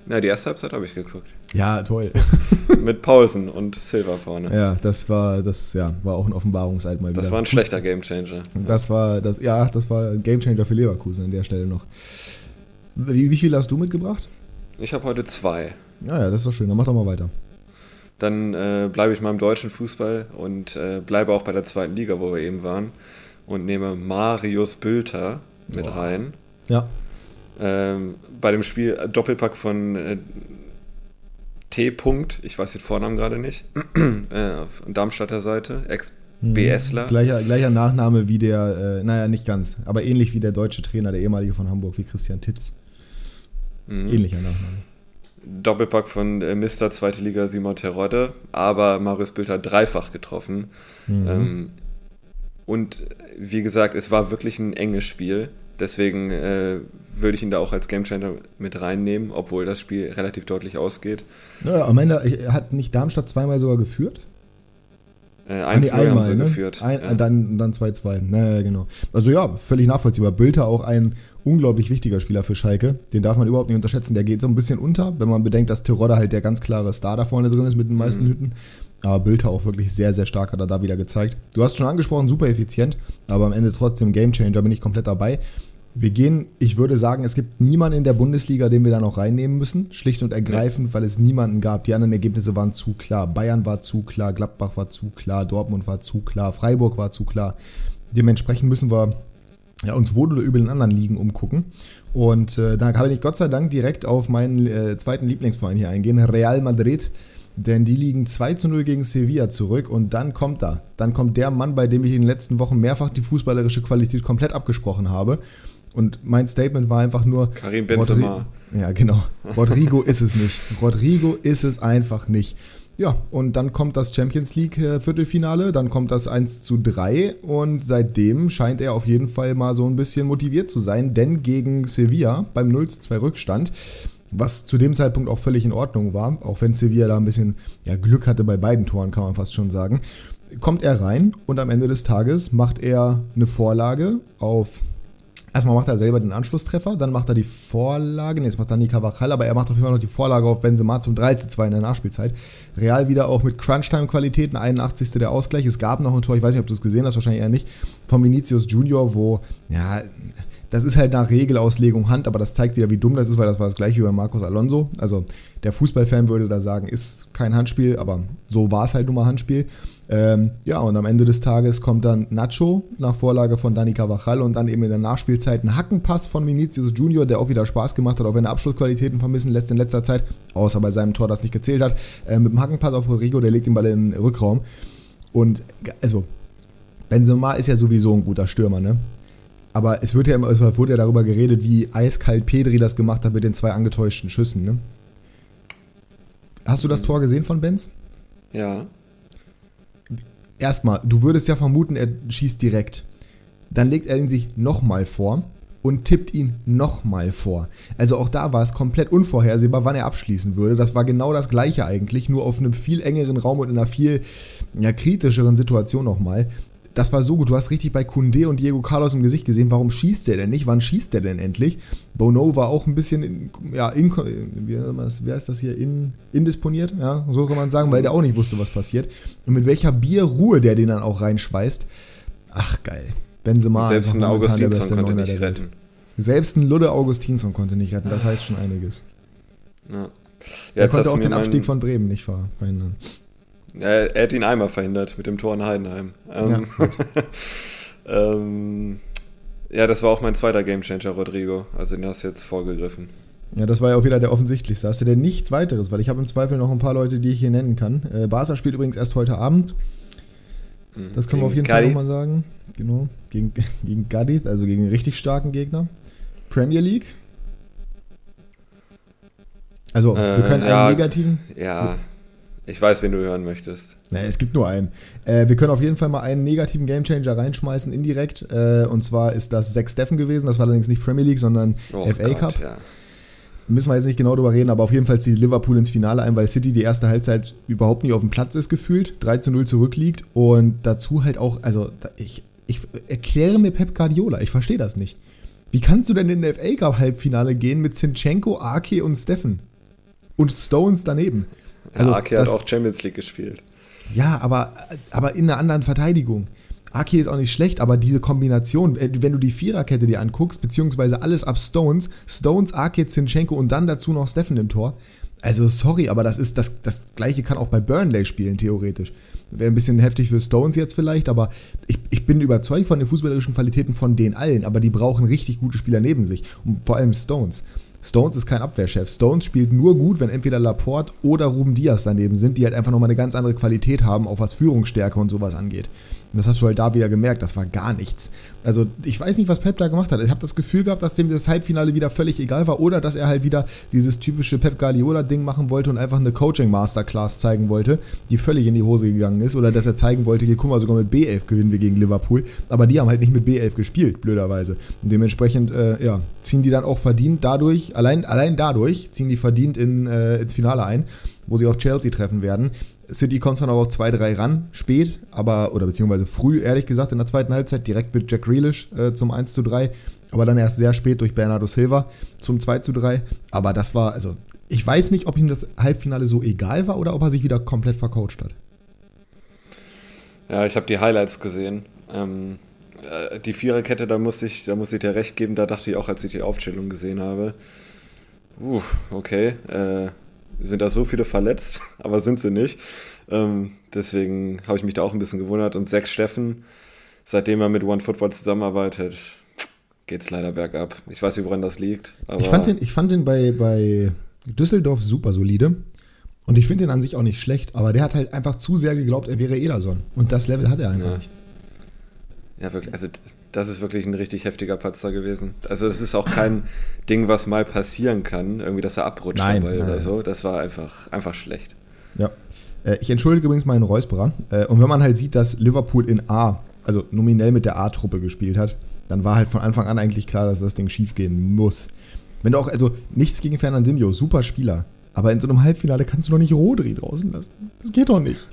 Ja, die erste Halbzeit habe ich geguckt. Ja, toll. Mit Pausen und Silva vorne. ja, das war, das, ja, war auch ein Offenbarungseid mal wieder. das war ein schlechter Gamechanger. Das war, das, ja, das war ein Gamechanger für Leverkusen an der Stelle noch. Wie, wie viel hast du mitgebracht? Ich habe heute zwei. Ja, ja, das ist doch schön. Dann mach doch mal weiter. Dann äh, bleibe ich mal im deutschen Fußball und äh, bleibe auch bei der zweiten Liga, wo wir eben waren. Und nehme Marius Bülter mit Boah. rein. Ja. Ähm, bei dem Spiel äh, Doppelpack von äh, T. -Punkt, ich weiß den Vornamen gerade nicht, äh, von Darmstadter Seite, Ex-BSler. Mhm. Gleicher, gleicher Nachname wie der, äh, naja, nicht ganz, aber ähnlich wie der deutsche Trainer, der ehemalige von Hamburg, wie Christian Titz. Mhm. Ähnlicher Nachname. Doppelpack von äh, Mr. Zweite Liga Simon Terodde, aber Marius Bild hat dreifach getroffen. Mhm. Ähm, und wie gesagt, es war wirklich ein enges Spiel. Deswegen äh, würde ich ihn da auch als Gamechanger mit reinnehmen, obwohl das Spiel relativ deutlich ausgeht. Ja, am Ende hat nicht Darmstadt zweimal sogar geführt? Äh, ah, eins nee, einmal, haben ne? geführt. Ein, ja. Dann 2-2. Dann naja, genau. Also ja, völlig nachvollziehbar. Bülter auch ein unglaublich wichtiger Spieler für Schalke. Den darf man überhaupt nicht unterschätzen. Der geht so ein bisschen unter, wenn man bedenkt, dass Terodde halt der ganz klare Star da vorne drin ist mit den meisten mhm. Hütten. Aber Bülter auch wirklich sehr, sehr stark hat er da wieder gezeigt. Du hast schon angesprochen, super effizient, aber am Ende trotzdem Gamechanger, bin ich komplett dabei. Wir gehen, ich würde sagen, es gibt niemanden in der Bundesliga, den wir da noch reinnehmen müssen. Schlicht und ergreifend, weil es niemanden gab. Die anderen Ergebnisse waren zu klar. Bayern war zu klar, Gladbach war zu klar, Dortmund war zu klar, Freiburg war zu klar. Dementsprechend müssen wir ja, uns wohl oder übel in anderen Ligen umgucken. Und äh, da kann ich Gott sei Dank direkt auf meinen äh, zweiten Lieblingsverein hier eingehen, Real Madrid. Denn die liegen 2 zu 0 gegen Sevilla zurück und dann kommt da. Dann kommt der Mann, bei dem ich in den letzten Wochen mehrfach die fußballerische Qualität komplett abgesprochen habe. Und mein Statement war einfach nur. Karim Benzema. Rodri ja, genau. Rodrigo ist es nicht. Rodrigo ist es einfach nicht. Ja, und dann kommt das Champions League äh, Viertelfinale, dann kommt das 1 zu 3 und seitdem scheint er auf jeden Fall mal so ein bisschen motiviert zu sein, denn gegen Sevilla beim 0 zu 2 Rückstand, was zu dem Zeitpunkt auch völlig in Ordnung war, auch wenn Sevilla da ein bisschen ja, Glück hatte bei beiden Toren, kann man fast schon sagen, kommt er rein und am Ende des Tages macht er eine Vorlage auf Erstmal macht er selber den Anschlusstreffer, dann macht er die Vorlage, nee, jetzt macht Dani Cavachal, aber er macht auf jeden Fall noch die Vorlage auf Benzema zum 3 zu 2 in der Nachspielzeit. Real wieder auch mit Crunchtime-Qualitäten, 81. der Ausgleich. Es gab noch ein Tor, ich weiß nicht, ob du es gesehen hast, wahrscheinlich eher nicht, von Vinicius Junior, wo, ja, das ist halt nach Regelauslegung Hand, aber das zeigt wieder, wie dumm das ist, weil das war das gleiche wie bei Marcos Alonso. Also der Fußballfan würde da sagen, ist kein Handspiel, aber so war es halt nun mal Handspiel. Ähm, ja, und am Ende des Tages kommt dann Nacho nach Vorlage von Dani Cavachal und dann eben in der Nachspielzeit ein Hackenpass von Vinicius Junior, der auch wieder Spaß gemacht hat, auch wenn er Abschlussqualitäten vermissen lässt in letzter Zeit, außer bei seinem Tor, das nicht gezählt hat. Äh, mit dem Hackenpass auf Rodrigo, der legt den Ball in den Rückraum. Und also, Benzema ist ja sowieso ein guter Stürmer, ne? Aber es, wird ja immer, es wurde ja darüber geredet, wie eiskalt Pedri das gemacht hat mit den zwei angetäuschten Schüssen, ne? Hast du das Tor gesehen von Benz? Ja erstmal, du würdest ja vermuten, er schießt direkt. Dann legt er ihn sich nochmal vor und tippt ihn nochmal vor. Also auch da war es komplett unvorhersehbar, wann er abschließen würde. Das war genau das gleiche eigentlich, nur auf einem viel engeren Raum und in einer viel ja, kritischeren Situation nochmal das war so gut. Du hast richtig bei Kunde und Diego Carlos im Gesicht gesehen. Warum schießt der denn nicht? Wann schießt der denn endlich? Bono war auch ein bisschen, in, ja, in, wie, wie heißt das hier? In, indisponiert, ja, so kann man sagen, weil der auch nicht wusste, was passiert. Und mit welcher Bierruhe der den dann auch reinschweißt. Ach, geil. Benzema. Selbst ein Augustinsson konnte nicht retten. Selbst ein Ludde Augustinsson konnte nicht retten. Das heißt schon einiges. Ja. Er konnte auch den Abstieg von Bremen nicht verhindern. Er, er, hat ihn einmal verhindert mit dem Tor in Heidenheim. Ähm, ja, ähm, ja, das war auch mein zweiter Gamechanger, Rodrigo. Also den hast du jetzt vorgegriffen. Ja, das war ja auch wieder der offensichtlichste. Hast du denn nichts weiteres? Weil ich habe im Zweifel noch ein paar Leute, die ich hier nennen kann. Äh, Barca spielt übrigens erst heute Abend. Mhm. Das können wir auf jeden Gadi. Fall nochmal sagen. Genau. Gegen, gegen Gadit, also gegen einen richtig starken Gegner. Premier League. Also, äh, wir können einen ja, negativen. Ja. Ich weiß, wen du hören möchtest. Nee, es gibt nur einen. Äh, wir können auf jeden Fall mal einen negativen Gamechanger reinschmeißen, indirekt. Äh, und zwar ist das Zack Steffen gewesen. Das war allerdings nicht Premier League, sondern oh FA Gott, Cup. Ja. Müssen wir jetzt nicht genau drüber reden, aber auf jeden Fall zieht Liverpool ins Finale ein, weil City die erste Halbzeit überhaupt nicht auf dem Platz ist gefühlt, 3 zu 0 zurückliegt und dazu halt auch, also ich, ich erkläre mir Pep Guardiola, ich verstehe das nicht. Wie kannst du denn in der FA Cup Halbfinale gehen mit Zinchenko, Ake und Steffen? Und Stones daneben? Also, ja, Ake hat auch Champions League gespielt. Ja, aber, aber in einer anderen Verteidigung. Aki ist auch nicht schlecht, aber diese Kombination, wenn du die Viererkette dir anguckst, beziehungsweise alles ab Stones, Stones, Aki, Zinchenko und dann dazu noch Steffen im Tor, Also sorry, aber das ist das, das gleiche kann auch bei Burnley spielen, theoretisch. Wäre ein bisschen heftig für Stones jetzt vielleicht, aber ich, ich bin überzeugt von den fußballerischen Qualitäten von denen allen, aber die brauchen richtig gute Spieler neben sich. Und vor allem Stones. Stones ist kein Abwehrchef. Stones spielt nur gut, wenn entweder Laporte oder Ruben Diaz daneben sind, die halt einfach nochmal eine ganz andere Qualität haben, auch was Führungsstärke und sowas angeht. Das hast du halt da wieder gemerkt, das war gar nichts. Also ich weiß nicht, was Pep da gemacht hat. Ich habe das Gefühl gehabt, dass dem das Halbfinale wieder völlig egal war oder dass er halt wieder dieses typische Pep Guardiola-Ding machen wollte und einfach eine Coaching-Masterclass zeigen wollte, die völlig in die Hose gegangen ist. Oder dass er zeigen wollte, hier guck mal, sogar mit B11 gewinnen wir gegen Liverpool. Aber die haben halt nicht mit B11 gespielt, blöderweise. Und dementsprechend, äh, ja, ziehen die dann auch verdient dadurch, allein, allein dadurch ziehen die verdient in, äh, ins Finale ein, wo sie auf Chelsea treffen werden. City kommt zwar noch auf 2-3 ran, spät, aber, oder beziehungsweise früh, ehrlich gesagt, in der zweiten Halbzeit, direkt mit Jack Grealish äh, zum 1-3, aber dann erst sehr spät durch Bernardo Silva zum 2-3. Aber das war, also, ich weiß nicht, ob ihm das Halbfinale so egal war oder ob er sich wieder komplett vercoacht hat. Ja, ich habe die Highlights gesehen. Ähm, äh, die Viererkette, da muss ich, da muss ich dir recht geben, da dachte ich auch, als ich die Aufstellung gesehen habe, uh, okay, äh, sind da so viele verletzt, aber sind sie nicht. Ähm, deswegen habe ich mich da auch ein bisschen gewundert. Und Zack Steffen, seitdem er mit OneFootball zusammenarbeitet, geht es leider bergab. Ich weiß nicht, woran das liegt. ich fand den, ich fand den bei, bei Düsseldorf super solide. Und ich finde den an sich auch nicht schlecht, aber der hat halt einfach zu sehr geglaubt, er wäre Ederson. Und das Level hat er einfach ja. nicht. Ja, wirklich. Also das ist wirklich ein richtig heftiger Patzer gewesen. Also es ist auch kein Ding, was mal passieren kann, irgendwie, dass er abrutscht nein, dabei nein, oder so. Das war einfach, einfach schlecht. Ja. Äh, ich entschuldige übrigens meinen Räusperer. Äh, und wenn man halt sieht, dass Liverpool in A, also nominell mit der A-Truppe gespielt hat, dann war halt von Anfang an eigentlich klar, dass das Ding schiefgehen muss. Wenn du auch, also nichts gegen Fernandinho, super Spieler. Aber in so einem Halbfinale kannst du doch nicht Rodri draußen lassen. Das geht doch nicht.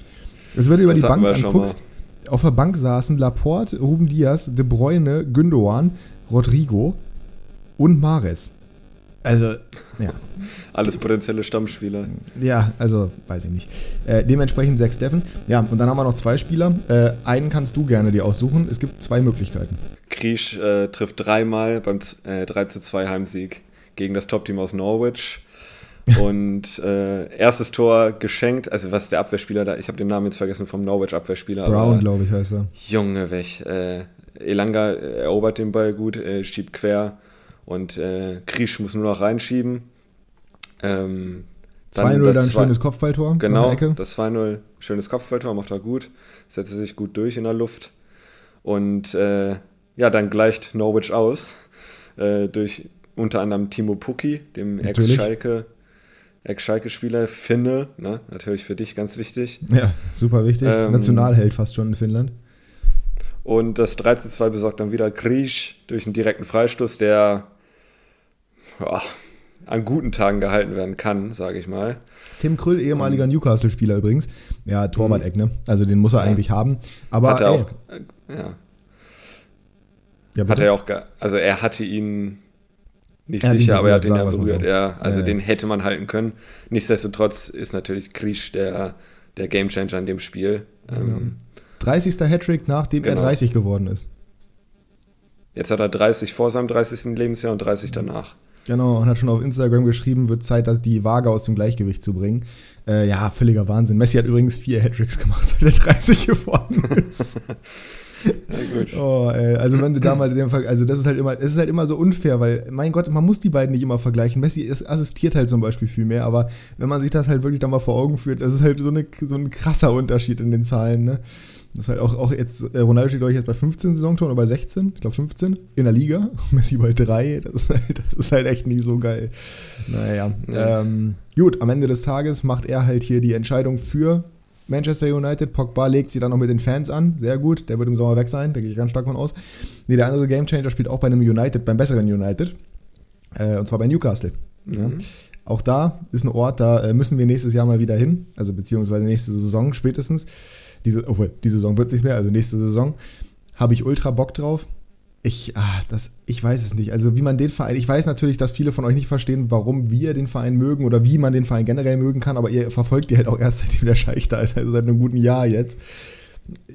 Also wenn du über das die Bank anguckst, auf der Bank saßen Laporte, Ruben Diaz, De Bruyne, Gündogan, Rodrigo und Mares. Also, ja. Alles potenzielle Stammspieler. Ja, also, weiß ich nicht. Äh, dementsprechend sechs Steffen. Ja, und dann haben wir noch zwei Spieler. Äh, einen kannst du gerne dir aussuchen. Es gibt zwei Möglichkeiten. Kriesch äh, trifft dreimal beim äh, 3 zu 2 Heimsieg gegen das Top-Team aus Norwich. Und äh, erstes Tor geschenkt, also was der Abwehrspieler da, ich habe den Namen jetzt vergessen vom Norwich-Abwehrspieler. Brown, glaube ich, heißt er. Junge, weg. Äh, Elanga erobert den Ball gut, äh, schiebt quer und äh, Kriesch muss nur noch reinschieben. Ähm, 2-0 dann ein schönes Kopfballtor. Genau, das 2-0, schönes Kopfballtor, macht er gut, setzt sich gut durch in der Luft. Und äh, ja, dann gleicht Norwich aus äh, durch unter anderem Timo Pukki, dem Ex-Schalke Ex-Schalke-Spieler, Finne, ne? natürlich für dich ganz wichtig. Ja, super wichtig. Ähm, Nationalheld fast schon in Finnland. Und das 13-2 besorgt dann wieder Griesch durch einen direkten Freistoß, der ja, an guten Tagen gehalten werden kann, sage ich mal. Tim Krüll, ehemaliger um, Newcastle-Spieler übrigens. Ja, Torwart-Eck, ne? Also den muss er ja. eigentlich haben. Aber hat er ey, auch, äh, ja. ja hat er auch, also er hatte ihn nicht er sicher, aber er hat ihn ja berührt. So. Ja, also ja, den hätte man halten können. Nichtsdestotrotz ist natürlich Krisch der, der Gamechanger in dem Spiel. Ähm, 30. Hattrick, nachdem genau. er 30 geworden ist. Jetzt hat er 30 vor seinem 30. Lebensjahr und 30 danach. Genau, und hat schon auf Instagram geschrieben, wird Zeit, die Waage aus dem Gleichgewicht zu bringen. Äh, ja, völliger Wahnsinn. Messi hat übrigens vier Hattricks gemacht, seit er 30 geworden ist. Oh, ey. Also wenn du da mal also das ist halt immer, es ist halt immer so unfair, weil, mein Gott, man muss die beiden nicht immer vergleichen. Messi ist, assistiert halt zum Beispiel viel mehr, aber wenn man sich das halt wirklich da mal vor Augen führt, das ist halt so, eine, so ein krasser Unterschied in den Zahlen, ne? Das ist halt auch, auch jetzt, äh, Ronaldo steht, glaube ich, jetzt bei 15 Saisontoren oder bei 16, ich glaube 15 in der Liga. Messi bei 3, das ist, halt, das ist halt echt nicht so geil. Naja, ja. ähm, gut, am Ende des Tages macht er halt hier die Entscheidung für Manchester United. Pogba legt sie dann noch mit den Fans an. Sehr gut. Der wird im Sommer weg sein. Da gehe ich ganz stark von aus. Nee, der andere Gamechanger spielt auch bei einem United, beim besseren United. Äh, und zwar bei Newcastle. Mhm. Ja. Auch da ist ein Ort, da äh, müssen wir nächstes Jahr mal wieder hin. Also beziehungsweise nächste Saison spätestens. Diese, oh, die Saison wird nicht mehr, also nächste Saison. Habe ich ultra Bock drauf. Ich, ah, das, ich weiß es nicht. Also wie man den Verein, ich weiß natürlich, dass viele von euch nicht verstehen, warum wir den Verein mögen oder wie man den Verein generell mögen kann, aber ihr verfolgt die halt auch erst seitdem der Scheich da ist, also seit einem guten Jahr jetzt.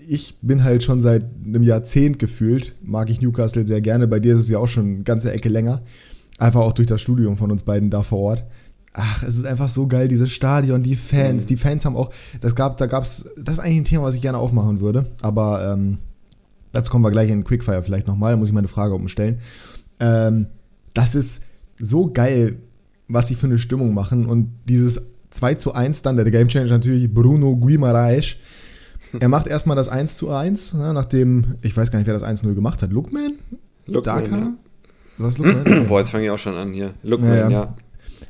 Ich bin halt schon seit einem Jahrzehnt gefühlt, mag ich Newcastle sehr gerne. Bei dir ist es ja auch schon eine ganze Ecke länger. Einfach auch durch das Studium von uns beiden da vor Ort. ach, es ist einfach so geil, dieses Stadion, die Fans, mhm. die Fans haben auch, das gab, da gab's, das ist eigentlich ein Thema, was ich gerne aufmachen würde, aber ähm, dazu kommen wir gleich in Quickfire vielleicht nochmal, da muss ich meine Frage umstellen. Ähm, das ist so geil, was sie für eine Stimmung machen und dieses 2 zu 1 dann, der Game Changer natürlich Bruno Guimaraes. Er macht erstmal das 1 zu 1, ne, nachdem, ich weiß gar nicht, wer das 1-0 gemacht hat. Lookman? Lookman, Daka? Ja. Was Lookman? Boah, jetzt fange ich auch schon an hier. Lookman, ja. ja.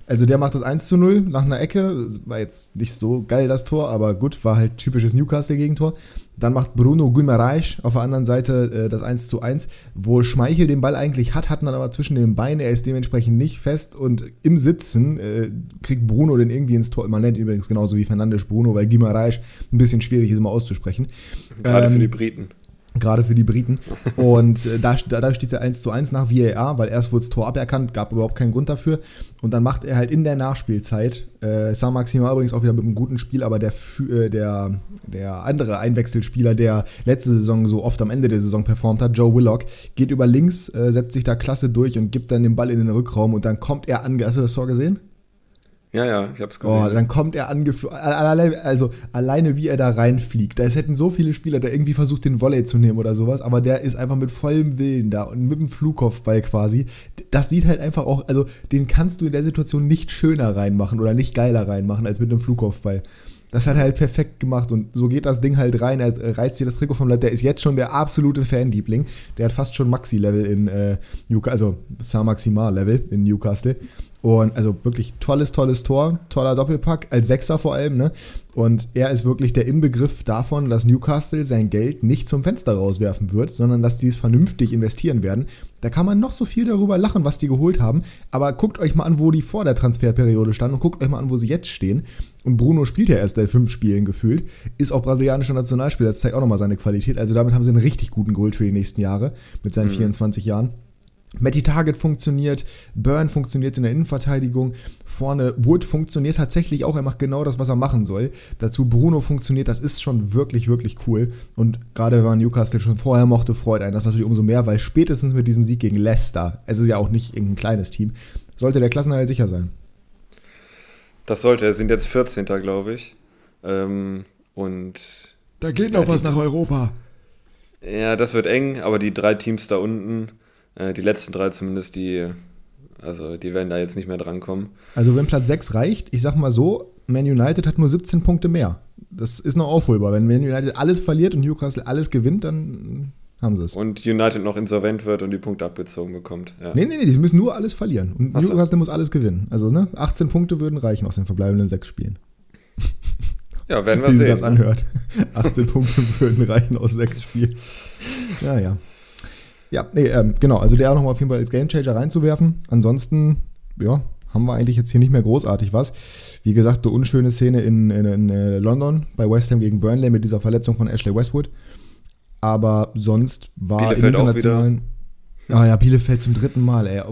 Also der macht das 1 zu 0 nach einer Ecke. War jetzt nicht so geil das Tor, aber gut, war halt typisches Newcastle-Gegentor. Dann macht Bruno Guimaraes auf der anderen Seite äh, das 1 zu 1, wo Schmeichel den Ball eigentlich hat, hat man aber zwischen den Beinen. Er ist dementsprechend nicht fest und im Sitzen äh, kriegt Bruno den irgendwie ins Tor. Man nennt übrigens genauso wie Fernandes Bruno, weil Guimaraes ein bisschen schwierig ist immer auszusprechen. Gerade ähm, für die Briten. Gerade für die Briten. Und äh, da, da steht es ja 1 zu 1 nach VAR, weil erst wurde das Tor aberkannt, gab überhaupt keinen Grund dafür. Und dann macht er halt in der Nachspielzeit, äh, San Maxima übrigens auch wieder mit einem guten Spiel, aber der, äh, der, der andere Einwechselspieler, der letzte Saison so oft am Ende der Saison performt hat, Joe Willock, geht über links, äh, setzt sich da klasse durch und gibt dann den Ball in den Rückraum und dann kommt er an. Hast du das Tor gesehen? Ja, ja, ich hab's gesehen. Oh, dann kommt er angeflogen. Also alleine wie er da reinfliegt. Da hätten so viele Spieler da irgendwie versucht, den Volley zu nehmen oder sowas, aber der ist einfach mit vollem Willen da und mit dem Flugkopfball quasi. Das sieht halt einfach auch, also den kannst du in der Situation nicht schöner reinmachen oder nicht geiler reinmachen als mit einem Flugkopfball. Das hat er halt perfekt gemacht und so geht das Ding halt rein. Er reißt sich das Trikot vom Leib. Der ist jetzt schon der absolute Fanliebling. Der hat fast schon Maxi-Level in äh, Newcastle, also Saint-Maximal-Level in Newcastle. Und also wirklich tolles, tolles Tor, toller Doppelpack, als Sechser vor allem, ne? Und er ist wirklich der Inbegriff davon, dass Newcastle sein Geld nicht zum Fenster rauswerfen wird, sondern dass die es vernünftig investieren werden. Da kann man noch so viel darüber lachen, was die geholt haben, aber guckt euch mal an, wo die vor der Transferperiode standen und guckt euch mal an, wo sie jetzt stehen. Und Bruno spielt ja erst seit fünf Spielen gefühlt, ist auch brasilianischer Nationalspieler, das zeigt auch nochmal seine Qualität. Also damit haben sie einen richtig guten Gold für die nächsten Jahre mit seinen mhm. 24 Jahren. Matty Target funktioniert, Burn funktioniert in der Innenverteidigung, vorne Wood funktioniert tatsächlich auch, er macht genau das, was er machen soll. Dazu Bruno funktioniert, das ist schon wirklich, wirklich cool. Und gerade wenn man Newcastle schon vorher mochte, freut einen das natürlich umso mehr, weil spätestens mit diesem Sieg gegen Leicester, es ist ja auch nicht irgendein kleines Team, sollte der Klassenerhalt sicher sein. Das sollte, er sind jetzt 14. glaube ich. Ähm, und. Da geht noch ja, was nach Europa. Ja, das wird eng, aber die drei Teams da unten äh, die letzten drei zumindest, die, also die werden da jetzt nicht mehr drankommen. Also wenn Platz 6 reicht, ich sag mal so, Man United hat nur 17 Punkte mehr. Das ist noch aufholbar. Wenn Man United alles verliert und Newcastle alles gewinnt, dann haben sie es. Und United noch insolvent wird und die Punkte abgezogen bekommt. Ja. Nee, nee, nee, die müssen nur alles verlieren. Und Achso. Newcastle muss alles gewinnen. Also, ne, 18 Punkte würden reichen aus den verbleibenden sechs Spielen. Ja, werden wir Wie sehen. Wie sich das anhört. 18 Punkte würden reichen aus sechs Spielen. Ja, ja. Ja, nee, ähm, genau. Also der auch nochmal auf jeden Fall als Gamechanger reinzuwerfen. Ansonsten, ja, haben wir eigentlich jetzt hier nicht mehr großartig was. Wie gesagt, eine unschöne Szene in, in, in äh, London bei West Ham gegen Burnley mit dieser Verletzung von Ashley Westwood. Aber sonst war Bielefeld im internationalen. Ah ja, Bielefeld zum dritten Mal, ey.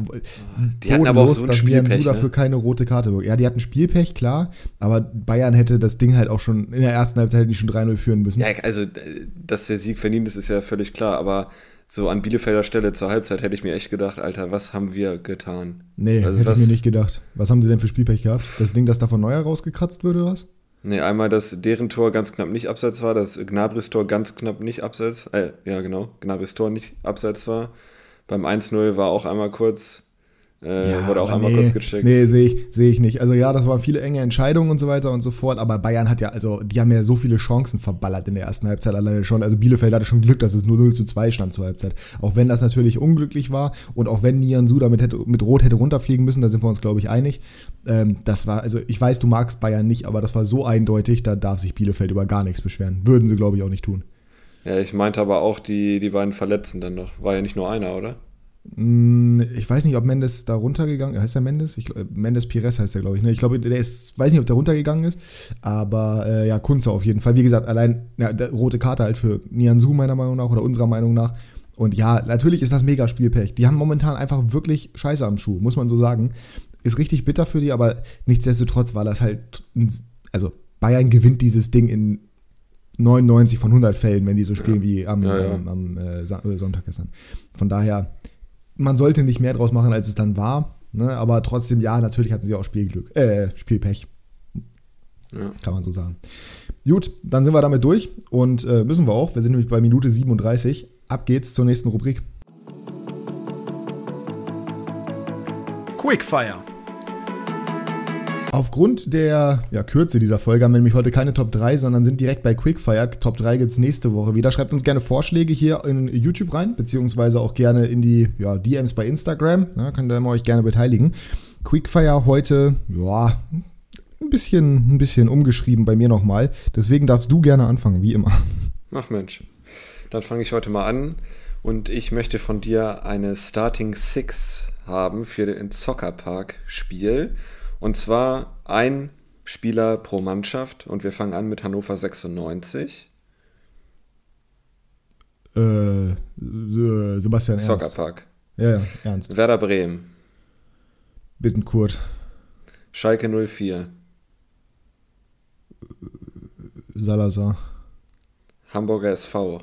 Die hatten aber auch so ein dass Spielpech, Nian dafür ne? keine rote Karte Ja, die hatten Spielpech, klar, aber Bayern hätte das Ding halt auch schon in der ersten Halbzeit nicht schon 3-0 führen müssen. Ja, also, dass der Sieg verdient ist, ist ja völlig klar, aber so an Bielefelder Stelle zur Halbzeit hätte ich mir echt gedacht, Alter, was haben wir getan? Nee, also hätte was, ich mir nicht gedacht. Was haben sie denn für Spielpech gehabt? Das Ding, das da von Neuer rausgekratzt würde, oder was? Nee, einmal, dass deren Tor ganz knapp nicht abseits war, dass Gnabris Tor ganz knapp nicht abseits, äh, ja genau, Gnabris Tor nicht abseits war. Beim 1-0 war auch einmal kurz äh, ja, wurde auch einmal nee, kurz gecheckt. Nee, sehe ich, seh ich nicht. Also ja, das waren viele enge Entscheidungen und so weiter und so fort, aber Bayern hat ja, also die haben ja so viele Chancen verballert in der ersten Halbzeit alleine schon. Also Bielefeld hatte schon Glück, dass es nur 0 zu 2 stand zur Halbzeit. Auch wenn das natürlich unglücklich war und auch wenn Nian Su damit hätte, mit Rot hätte runterfliegen müssen, da sind wir uns, glaube ich, einig. Ähm, das war, also ich weiß, du magst Bayern nicht, aber das war so eindeutig, da darf sich Bielefeld über gar nichts beschweren. Würden sie, glaube ich, auch nicht tun. Ja, ich meinte aber auch die, die beiden Verletzten dann noch. War ja nicht nur einer, oder? Hm, ich weiß nicht, ob Mendes da runtergegangen ist. Heißt der Mendes? Ich, Mendes Pires heißt der, glaube ich. Ne? Ich glaube, der ist, weiß nicht, ob der runtergegangen ist, aber äh, ja, Kunze auf jeden Fall. Wie gesagt, allein ja, rote Karte halt für Nianzu, meiner Meinung nach, oder unserer Meinung nach. Und ja, natürlich ist das mega Spielpech. Die haben momentan einfach wirklich Scheiße am Schuh, muss man so sagen. Ist richtig bitter für die, aber nichtsdestotrotz war das halt. Also, Bayern gewinnt dieses Ding in 99 von 100 Fällen, wenn die so spielen ja. wie am, ja, ja. am, am äh, Sonntag gestern. Von daher man sollte nicht mehr draus machen, als es dann war. Ne? Aber trotzdem, ja, natürlich hatten sie auch Spielglück, äh, Spielpech. Ja. Kann man so sagen. Gut, dann sind wir damit durch und äh, müssen wir auch. Wir sind nämlich bei Minute 37. Ab geht's zur nächsten Rubrik. Quickfire. Aufgrund der ja, Kürze dieser Folge haben wir nämlich heute keine Top 3, sondern sind direkt bei Quickfire. Top 3 gibt es nächste Woche wieder. Schreibt uns gerne Vorschläge hier in YouTube rein, beziehungsweise auch gerne in die ja, DMs bei Instagram. Ja, könnt ihr euch gerne beteiligen. Quickfire heute, ja, ein bisschen, ein bisschen umgeschrieben bei mir nochmal. Deswegen darfst du gerne anfangen, wie immer. Ach Mensch, dann fange ich heute mal an und ich möchte von dir eine Starting Six haben für den Soccerpark-Spiel. Und zwar ein Spieler pro Mannschaft und wir fangen an mit Hannover 96. Äh, Sebastian Ernst. Soccerpark. Ja, ja, Ernst. Werder Bremen. Bittenkurt. Schalke 04. Salazar. Hamburger SV.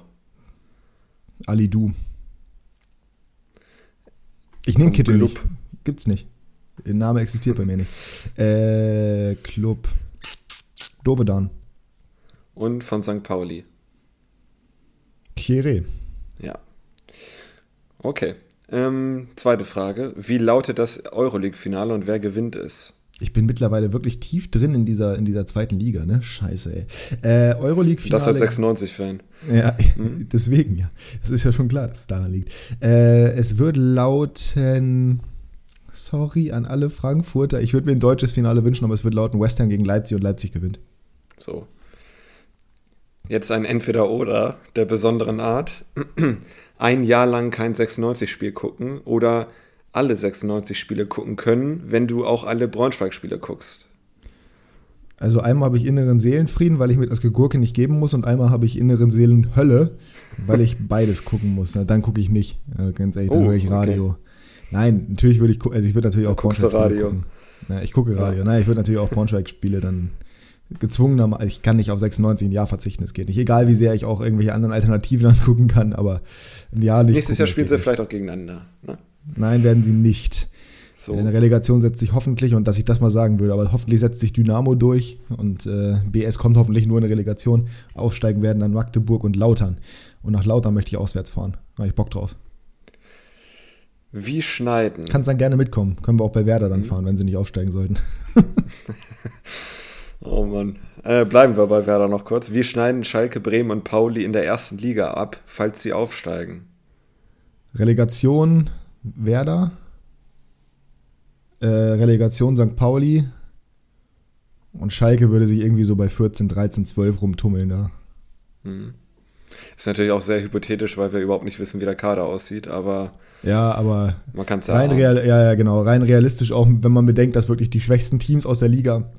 Ali Du. Ich nehme Kittel Blub. nicht. Gibt's nicht. Der Name existiert bei mir nicht. Äh, Club. Dovedan. Und von St. Pauli. Kieré. Ja. Okay. Ähm, zweite Frage. Wie lautet das Euroleague-Finale und wer gewinnt es? Ich bin mittlerweile wirklich tief drin in dieser, in dieser zweiten Liga, ne? Scheiße, ey. Äh, Euroleague-Finale. Das als 96-Fan. Ja, deswegen ja. Das ist ja schon klar, dass es daran liegt. Äh, es wird lauten. Sorry an alle Frankfurter. Ich würde mir ein deutsches Finale wünschen, aber es wird lauten West Ham gegen Leipzig und Leipzig gewinnt. So. Jetzt ein Entweder-Oder der besonderen Art. Ein Jahr lang kein 96-Spiel gucken oder alle 96 Spiele gucken können, wenn du auch alle Braunschweig-Spiele guckst. Also einmal habe ich inneren Seelenfrieden, weil ich mir das Gegurke nicht geben muss und einmal habe ich inneren Seelenhölle, weil ich beides gucken muss. Na, dann gucke ich nicht. Ja, ganz ehrlich, dann Oh, höre ich Radio. Nein, natürlich würde ich also ich würde natürlich auch gucken. Ja, ich gucke Radio. Nein, ich würde natürlich auch Braunschweig-Spiele dann gezwungenermaßen, ich kann nicht auf 96 ein Jahr verzichten, es geht nicht. Egal wie sehr ich auch irgendwelche anderen Alternativen angucken kann, aber ein Jahr nicht. Nächstes gucken, Jahr spielen sie nicht. vielleicht auch gegeneinander. Ne? Nein, werden sie nicht. So. In der Relegation setzt sich hoffentlich, und dass ich das mal sagen würde, aber hoffentlich setzt sich Dynamo durch und äh, BS kommt hoffentlich nur in der Relegation. Aufsteigen werden dann Magdeburg und Lautern. Und nach Lautern möchte ich auswärts fahren. Da habe ich Bock drauf. Wie schneiden? Kannst dann gerne mitkommen. Können wir auch bei Werder Mhm. dann fahren, wenn sie nicht aufsteigen sollten. Oh Mann. Äh, bleiben wir bei Werder noch kurz. Wie schneiden Schalke, Bremen und Pauli in der ersten Liga ab, falls sie aufsteigen? Relegation Werder. Äh, Relegation St. Pauli. Und Schalke würde sich irgendwie so bei 14, 13, 12 rumtummeln da. Hm. Ist natürlich auch sehr hypothetisch, weil wir überhaupt nicht wissen, wie der Kader aussieht, aber Ja, aber man kann es ja. Rein, real, ja, ja, genau. Rein realistisch auch, wenn man bedenkt, dass wirklich die schwächsten Teams aus der Liga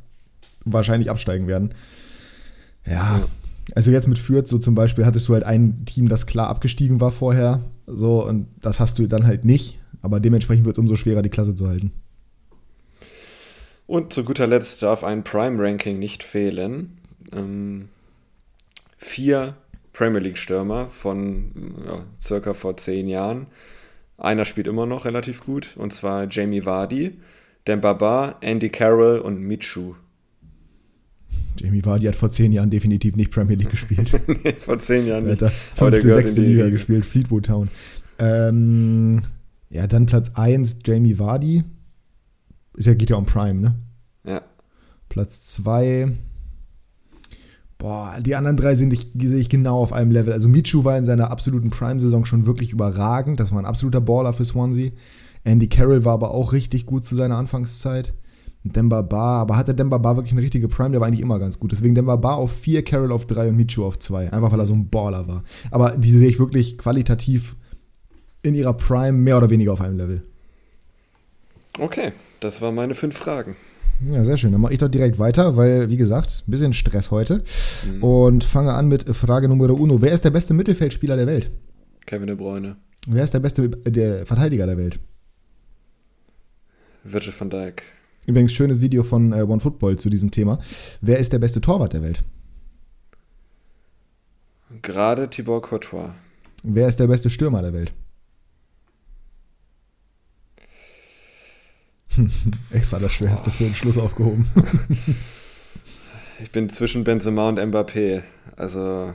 wahrscheinlich absteigen werden. Ja, Ja. also jetzt mit Fürth so zum Beispiel hattest du halt ein Team, das klar abgestiegen war vorher. So, und das hast du dann halt nicht. Aber dementsprechend wird es umso schwerer, die Klasse zu halten. Und zu guter Letzt darf ein Prime-Ranking nicht fehlen. Ähm, vier Premier League-Stürmer von ja, circa vor zehn Jahren. Einer spielt immer noch relativ gut, und zwar Jamie Vardy, Dembaba, Andy Carroll und Michu. Jamie Vardy hat vor zehn Jahren definitiv nicht Premier League gespielt. Nee, vor zehn Jahren nicht. fünfte, sechste Liga Liga. gespielt, Fleetwood Town. Ähm, ja, dann Platz 1, Jamie Vardy. Ist ja, geht ja um Prime, ne? Ja. Platz 2. Boah, die anderen drei sind, ich, sehe ich genau auf einem Level. Also Michu war in seiner absoluten Prime-Saison schon wirklich überragend. Das war ein absoluter Baller für Swansea. Andy Carroll war aber auch richtig gut zu seiner Anfangszeit. Demba Ba, aber hatte Demba Ba wirklich eine richtige Prime? Der war eigentlich immer ganz gut. Deswegen Demba Ba auf 4, Carroll auf 3 und Michu auf 2. Einfach weil er so ein Baller war. Aber die sehe ich wirklich qualitativ in ihrer Prime mehr oder weniger auf einem Level. Okay, das waren meine fünf Fragen. Ja, sehr schön. Dann mache ich doch direkt weiter, weil, wie gesagt, ein bisschen Stress heute. Mhm. Und fange an mit Frage Nummer uno. Wer ist der beste Mittelfeldspieler der Welt? Kevin De Bruyne, Wer ist der beste der Verteidiger der Welt? Virgil van Dijk, Übrigens, schönes Video von äh, OneFootball zu diesem Thema. Wer ist der beste Torwart der Welt? gerade Thibaut Courtois, Wer ist der beste Stürmer der Welt? Extra das Schwerste oh. für den Schluss aufgehoben. ich bin zwischen Benzema und Mbappé. Also.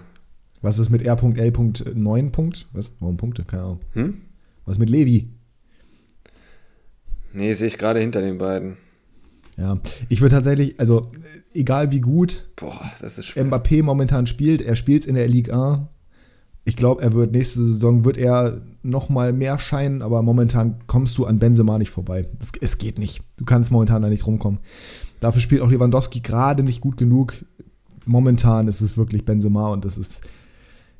Was ist mit R.L.9 Punkt? Was? Warum Punkte? Keine Ahnung. Hm? Was mit Levi? Nee, sehe ich gerade hinter den beiden. Ja, ich würde tatsächlich, also egal wie gut Boah. Mbappé momentan spielt, er spielt in der Ligue 1. Ich glaube, er wird nächste Saison wird er noch mal mehr scheinen, aber momentan kommst du an Benzema nicht vorbei. Es, es geht nicht. Du kannst momentan da nicht rumkommen. Dafür spielt auch Lewandowski gerade nicht gut genug. Momentan ist es wirklich Benzema und das ist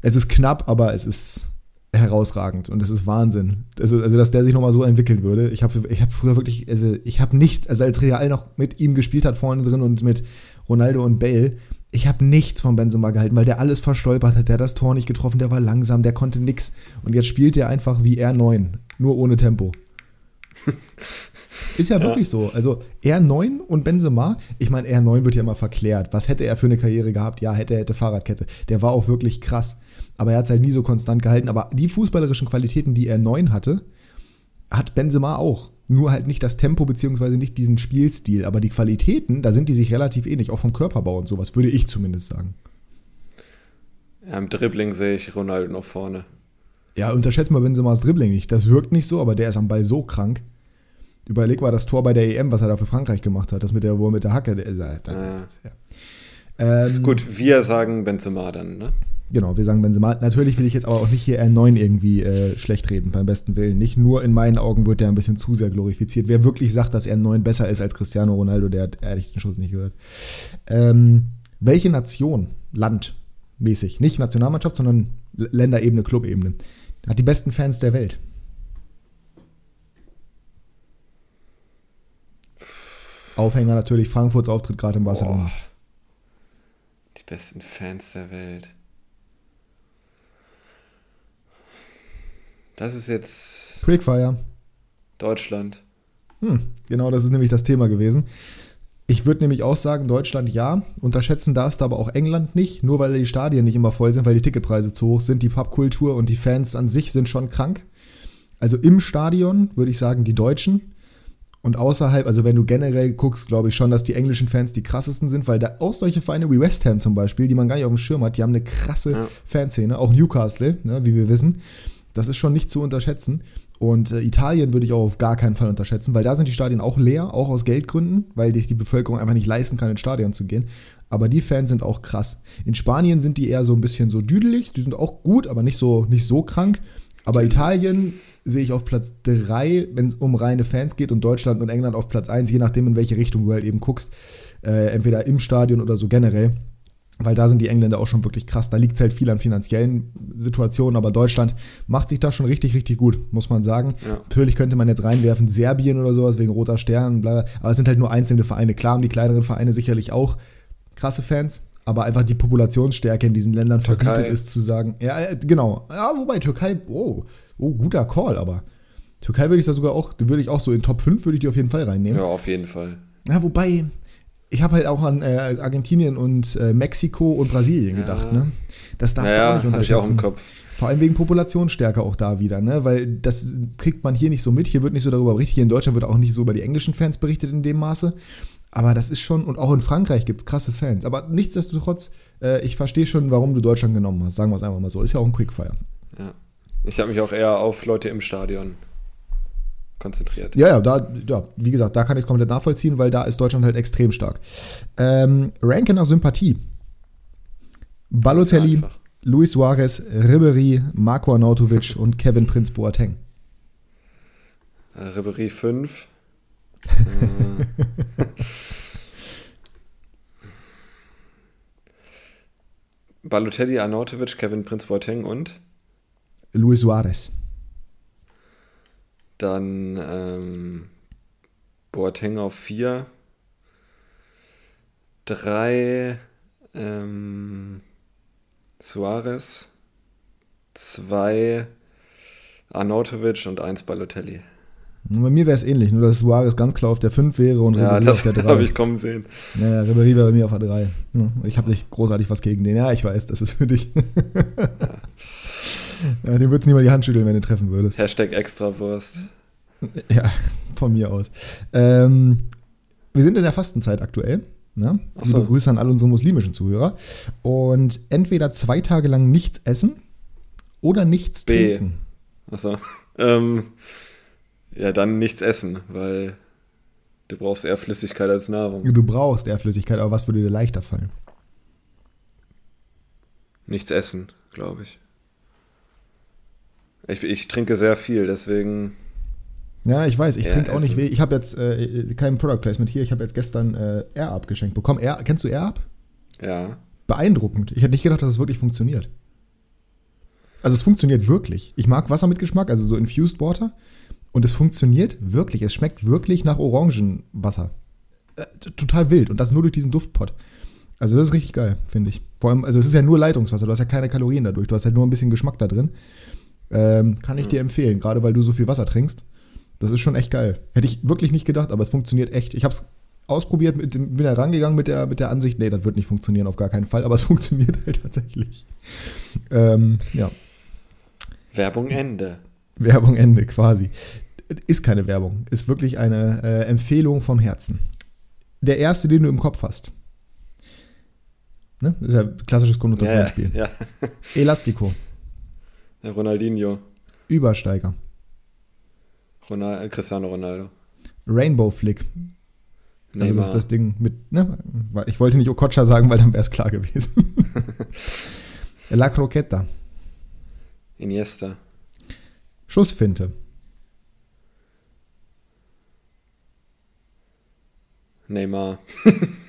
es ist knapp, aber es ist herausragend und das ist Wahnsinn. Das ist, also, dass der sich nochmal so entwickeln würde. Ich habe ich hab früher wirklich, also ich habe nicht, also als Real noch mit ihm gespielt hat vorne drin und mit Ronaldo und Bale, ich habe nichts von Benzema gehalten, weil der alles verstolpert hat. Der hat das Tor nicht getroffen, der war langsam, der konnte nix. Und jetzt spielt er einfach wie R9, nur ohne Tempo. Ist ja, ja, wirklich so. Also R9 und Benzema, ich meine, R9 wird ja immer verklärt. Was hätte er für eine Karriere gehabt? Ja, hätte er hätte Fahrradkette. Der war auch wirklich krass aber er hat es halt nie so konstant gehalten. Aber die fußballerischen Qualitäten, die er neun hatte, hat Benzema auch. Nur halt nicht das Tempo beziehungsweise nicht diesen Spielstil. Aber die Qualitäten, da sind die sich relativ ähnlich, auch vom Körperbau und sowas, würde ich zumindest sagen. Ja, Im Dribbling sehe ich Ronaldo noch vorne. Ja, unterschätzt mal Benzemas Dribbling nicht. Das wirkt nicht so, aber der ist am Ball so krank. Überleg mal das Tor bei der EM, was er da für Frankreich gemacht hat. Das mit der, wo mit der Hacke. Der, der, der, ja. ähm, Gut, wir sagen Benzema dann, ne? Genau, wir sagen Benzema. Natürlich will ich jetzt aber auch nicht hier R9 irgendwie äh, schlecht reden, beim besten Willen. Nicht nur in meinen Augen wird der ein bisschen zu sehr glorifiziert. Wer wirklich sagt, dass R9 besser ist als Cristiano Ronaldo, der hat ehrlich den Schuss nicht gehört. Ähm, welche Nation, Land mäßig, nicht Nationalmannschaft, sondern Länderebene, Clubebene, hat die besten Fans der Welt? Aufhänger natürlich Frankfurts Auftritt gerade im Barcelona. Boah. Die besten Fans der Welt. Das ist jetzt. Quickfire. Deutschland. Hm, genau, das ist nämlich das Thema gewesen. Ich würde nämlich auch sagen, Deutschland ja. Unterschätzen darfst du aber auch England nicht, nur weil die Stadien nicht immer voll sind, weil die Ticketpreise zu hoch sind. Die Pubkultur und die Fans an sich sind schon krank. Also im Stadion würde ich sagen, die Deutschen. Und außerhalb, also wenn du generell guckst, glaube ich schon, dass die englischen Fans die krassesten sind, weil da auch solche Vereine wie West Ham zum Beispiel, die man gar nicht auf dem Schirm hat, die haben eine krasse ja. Fanszene. Auch Newcastle, ne, wie wir wissen. Das ist schon nicht zu unterschätzen. Und äh, Italien würde ich auch auf gar keinen Fall unterschätzen, weil da sind die Stadien auch leer, auch aus Geldgründen, weil sich die Bevölkerung einfach nicht leisten kann, ins Stadion zu gehen. Aber die Fans sind auch krass. In Spanien sind die eher so ein bisschen so düdelig, die sind auch gut, aber nicht so, nicht so krank. Aber Italien sehe ich auf Platz 3, wenn es um reine Fans geht, und Deutschland und England auf Platz 1, je nachdem, in welche Richtung du halt eben guckst. Äh, entweder im Stadion oder so generell. Weil da sind die Engländer auch schon wirklich krass. Da liegt es halt viel an finanziellen Situationen, aber Deutschland macht sich da schon richtig, richtig gut, muss man sagen. Ja. Natürlich könnte man jetzt reinwerfen, Serbien oder sowas wegen Roter Stern, bla, aber es sind halt nur einzelne Vereine. Klar haben die kleineren Vereine sicherlich auch krasse Fans, aber einfach die Populationsstärke in diesen Ländern Türkei. verbietet ist zu sagen, ja, äh, genau. Ja, wobei Türkei, oh, oh, guter Call, aber Türkei würde ich da sogar auch, würde ich auch so in Top 5 würde ich die auf jeden Fall reinnehmen. Ja, auf jeden Fall. Ja, wobei, ich habe halt auch an äh, Argentinien und äh, Mexiko und Brasilien gedacht, ja. ne? Das darfst ja, du auch nicht unterschätzen. Ich auch im Kopf. Vor allem wegen Populationsstärke auch da wieder, ne? Weil das kriegt man hier nicht so mit. Hier wird nicht so darüber berichtet. Hier in Deutschland wird auch nicht so über die englischen Fans berichtet in dem Maße. Aber das ist schon, und auch in Frankreich gibt es krasse Fans. Aber nichtsdestotrotz, äh, ich verstehe schon, warum du Deutschland genommen hast. Sagen wir es einfach mal so. Ist ja auch ein Quickfire. Ja. Ich habe mich auch eher auf Leute im Stadion konzentriert. Ja, ja, da, ja, wie gesagt, da kann ich es komplett nachvollziehen, weil da ist Deutschland halt extrem stark. Ähm, Ranke nach Sympathie. Balotelli, Luis Suarez, Ribery, Marco Arnautovic und Kevin Prinz Boateng. Äh, Ribery 5. Balotelli, Arnautovic, Kevin Prinz Boateng und? Luis Suarez. Dann ähm, Boateng auf 4. 3 ähm, Suarez. 2 Arnautovic und 1 Balotelli. Bei mir wäre es ähnlich, nur dass Suarez ganz klar auf der 5 wäre und ja, Ribéry auf der 3. habe ich kommen sehen. Ja, Ribéry wäre bei mir auf der 3. Ich habe nicht großartig was gegen den. Ja, ich weiß, das ist für dich. ja. Ja, dem würdest du niemand die Hand schütteln, wenn du treffen würdest. Hashtag Extrawurst. Ja, von mir aus. Ähm, wir sind in der Fastenzeit aktuell. Ne? so. Liebe Grüße an alle unsere muslimischen Zuhörer. Und entweder zwei Tage lang nichts essen oder nichts B. trinken. Achso. Ähm, ja, dann nichts essen, weil du brauchst eher Flüssigkeit als Nahrung. Du brauchst eher Flüssigkeit, aber was würde dir leichter fallen? Nichts essen, glaube ich. Ich. Ich trinke sehr viel, deswegen. Ja, ich weiß, ich Ja, trinke auch nicht weh. Ich habe jetzt äh, kein Product Placement hier. Ich habe jetzt gestern äh, Air Up geschenkt bekommen. Air, kennst du Air Up? Ja. Beeindruckend. Ich hätte nicht gedacht, dass es wirklich funktioniert. Also es funktioniert wirklich. Ich mag Wasser mit Geschmack, also so Infused Water. Und es funktioniert wirklich. Es schmeckt wirklich nach Orangenwasser. Äh, total wild. Und das nur durch diesen Duftpot. Also das ist richtig geil, finde ich. Vor allem, also es ist ja nur Leitungswasser. Du hast ja keine Kalorien dadurch. Du hast halt nur ein bisschen Geschmack da drin. Ähm, kann ich dir empfehlen, gerade weil du so viel Wasser trinkst. Das ist schon echt geil. Hätte ich wirklich nicht gedacht, aber es funktioniert echt. Ich habe es ausprobiert, mit, dem- bin da rangegangen mit der, mit der Ansicht, nee, das wird nicht funktionieren, auf gar keinen Fall, aber es funktioniert halt tatsächlich. Ähm, ja, Werbung Ende. Werbung Ende quasi. Ist keine Werbung, ist wirklich eine äh, Empfehlung vom Herzen. Der erste, den du im Kopf hast. Ne? Ist ja ein klassisches Ja, Konnotationsspiel. ja. Elastico, ja. Ronaldinho. Übersteiger, Ronald, äh, Cristiano Ronaldo. Rainbow Flick. Also Neymar. das ist das Ding mit, ne? Ich wollte nicht Okocha sagen, weil dann wäre es klar gewesen. La Croqueta. Iniesta. Schussfinte. Neymar.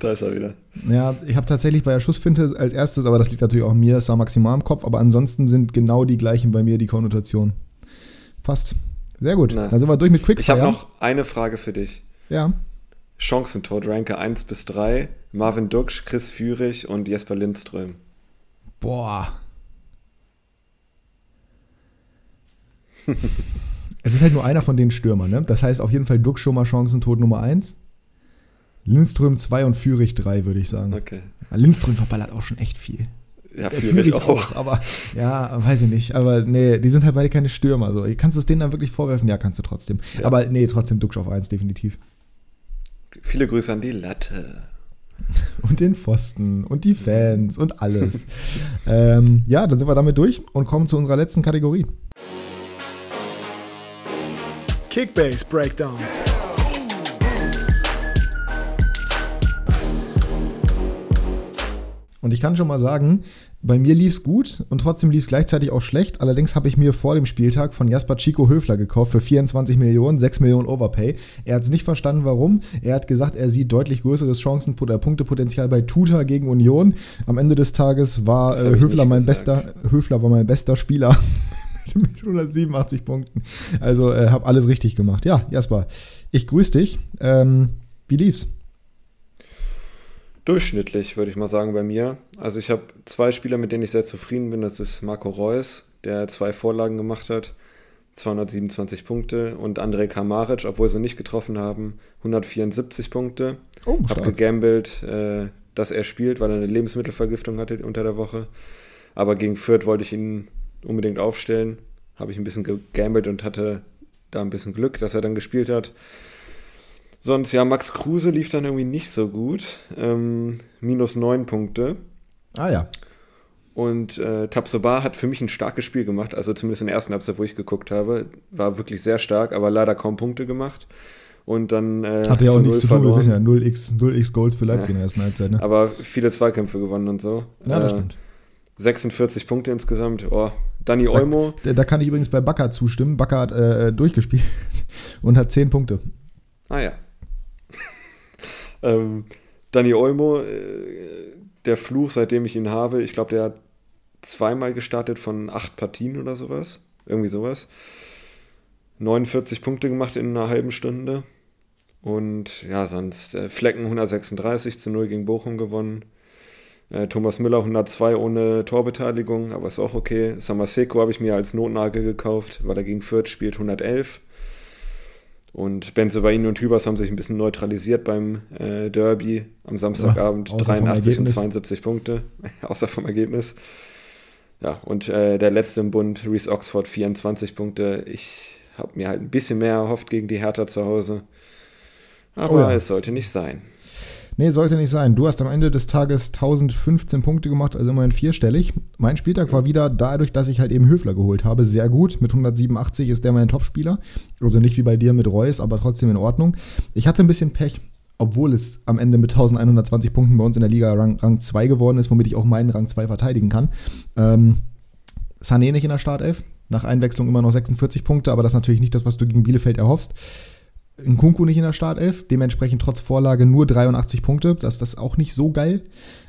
da ist er wieder. Ja, ich habe tatsächlich bei der Schussfinte als erstes, aber das liegt natürlich auch mir, Saint Maximal im Kopf, aber ansonsten sind genau die gleichen bei mir die Konnotationen. Passt. Sehr gut. Na. Dann sind wir durch mit Ich habe Quickfire. noch eine Frage für dich. Ja. Chancentod, Ranke 1 bis 3. Marvin Duksch, Chris Führig und Jesper Lindström. Boah. es ist halt nur einer von den Stürmern, ne? Das heißt auf jeden Fall Duck schon mal Chancentod Nummer 1. Lindström 2 und Führig 3, würde ich sagen. Okay. Lindström verballert auch schon echt viel. Ja, Der Führig auch. aber ja, weiß ich nicht. Aber nee, die sind halt beide keine Stürmer. So. Kannst du es denen dann wirklich vorwerfen? Ja, kannst du trotzdem. Ja. Aber nee, trotzdem Duxch auf 1, definitiv. Viele Grüße an die Latte. Und den Pfosten und die Fans und alles. ähm, ja, dann sind wir damit durch und kommen zu unserer letzten Kategorie. Kickbase Breakdown. Und ich kann schon mal sagen, bei mir lief es gut und trotzdem lief es gleichzeitig auch schlecht. Allerdings habe ich mir vor dem Spieltag von Jasper Chico Höfler gekauft für 24 Millionen, 6 Millionen Overpay. Er hat es nicht verstanden, warum. Er hat gesagt, er sieht deutlich größeres Chancen Punktepotenzial bei Tuta gegen Union. Am Ende des Tages war äh, Höfler mein gesagt. bester, Höfler war mein bester Spieler. mit 187 Punkten. Also äh, habe alles richtig gemacht. Ja, Jasper, ich grüße dich. Ähm, wie lief's? Durchschnittlich, würde ich mal sagen, bei mir. Also ich habe zwei Spieler, mit denen ich sehr zufrieden bin. Das ist Marco Reus, der zwei Vorlagen gemacht hat, 227 Punkte. Und Andrej Kamaric, obwohl sie nicht getroffen haben, 174 Punkte. Oh, Habe gegambelt, äh, dass er spielt, weil er eine Lebensmittelvergiftung hatte unter der Woche. Aber gegen Fürth wollte ich ihn unbedingt aufstellen. Habe ich ein bisschen gegambelt und hatte da ein bisschen Glück, dass er dann gespielt hat. Sonst, ja, Max Kruse lief dann irgendwie nicht so gut. Ähm, minus 9 Punkte. Ah ja. Und äh, Tabsoba hat für mich ein starkes Spiel gemacht, also zumindest in der ersten Halbzeit, wo ich geguckt habe, war wirklich sehr stark, aber leider kaum Punkte gemacht. Und dann äh, Hatte ja auch nichts zu tun. Wir wissen ja, 0x, 0x Goals für Leipzig Ja. in der ersten Halbzeit. Ne? Aber viele Zweikämpfe gewonnen und so. Ja, das Äh, stimmt. 46 Punkte insgesamt. Oh, Dani Da- Olmo, Da, da kann ich übrigens bei Bakker zustimmen. Bakker hat äh, durchgespielt und hat 10 Punkte. ah ja. Ähm, Dani Olmo, äh, der Fluch, seitdem ich ihn habe, ich glaube, der hat zweimal gestartet von acht Partien oder sowas. Irgendwie sowas. 49 Punkte gemacht in einer halben Stunde. Und ja, sonst äh, Flecken 136 zu 0 gegen Bochum gewonnen. Äh, Thomas Müller 102 ohne Torbeteiligung, aber ist auch okay. Samaseko habe ich mir als Notnagel gekauft, weil er gegen Fürth spielt 111. Und Benzebaini und Hübers haben sich ein bisschen neutralisiert beim äh, Derby am Samstagabend. Ja, außer vom 83 und Ergebnis. 72 Punkte, außer vom Ergebnis. Ja, und äh, der letzte im Bund, Reese Oxford, 24 Punkte. Ich habe mir halt ein bisschen mehr erhofft gegen die Hertha zu Hause. Aber oh ja. es sollte nicht sein. Nee, sollte nicht sein. Du hast am Ende des Tages 1015 Punkte gemacht, also immerhin vierstellig. Mein Spieltag war wieder dadurch, dass ich halt eben Höfler geholt habe, sehr gut. Mit 187 ist der mein Topspieler. Also nicht wie bei dir mit Reus, aber trotzdem in Ordnung. Ich hatte ein bisschen Pech, obwohl es am Ende mit 1120 Punkten bei uns in der Liga Rang, Rang 2 geworden ist, womit ich auch meinen Rang 2 verteidigen kann. Ähm, Sané nicht in der Startelf, nach Einwechslung immer noch 46 Punkte, aber das ist natürlich nicht das, was du gegen Bielefeld erhoffst. Nkunku nicht in der Startelf, dementsprechend trotz Vorlage nur 83 Punkte. Das, das ist auch nicht so geil.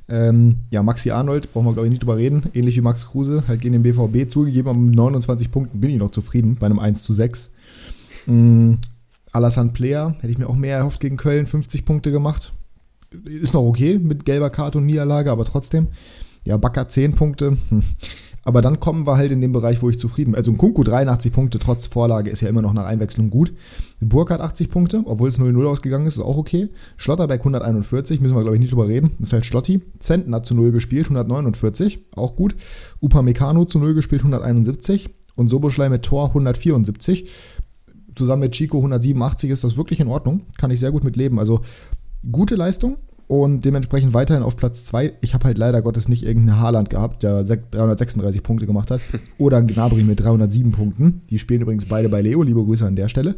Ähm, ja, Maxi Arnold, brauchen wir glaube ich nicht drüber reden. Ähnlich wie Max Kruse, halt gegen den BVB zugegeben, mit 29 Punkten bin ich noch zufrieden bei einem 1 zu 6. Mhm. Alassane Player, hätte ich mir auch mehr erhofft gegen Köln, 50 Punkte gemacht. Ist noch okay mit gelber Karte und Niederlage, aber trotzdem. Ja, Bakker 10 Punkte. Hm. Aber dann kommen wir halt in den Bereich, wo ich zufrieden bin. Also ein Kunku 83 Punkte, trotz Vorlage, ist ja immer noch nach Einwechslung gut. Burkhardt 80 Punkte, obwohl es 0-0 ausgegangen ist, ist auch okay. Schlotterberg 141, müssen wir glaube ich nicht drüber reden. Ist halt Schlotti. Zentner zu 0 gespielt, 149, auch gut. Upamecano zu 0 gespielt, 171. Und Soboschlei mit Tor 174. Zusammen mit Chico 187 ist das wirklich in Ordnung. Kann ich sehr gut mit leben. Also gute Leistung, und dementsprechend weiterhin auf Platz 2. Ich habe halt leider Gottes nicht irgendeinen Haaland gehabt, der 336 Punkte gemacht hat. Oder ein Gnabry mit 307 Punkten. Die spielen übrigens beide bei Leo. Liebe Grüße an der Stelle.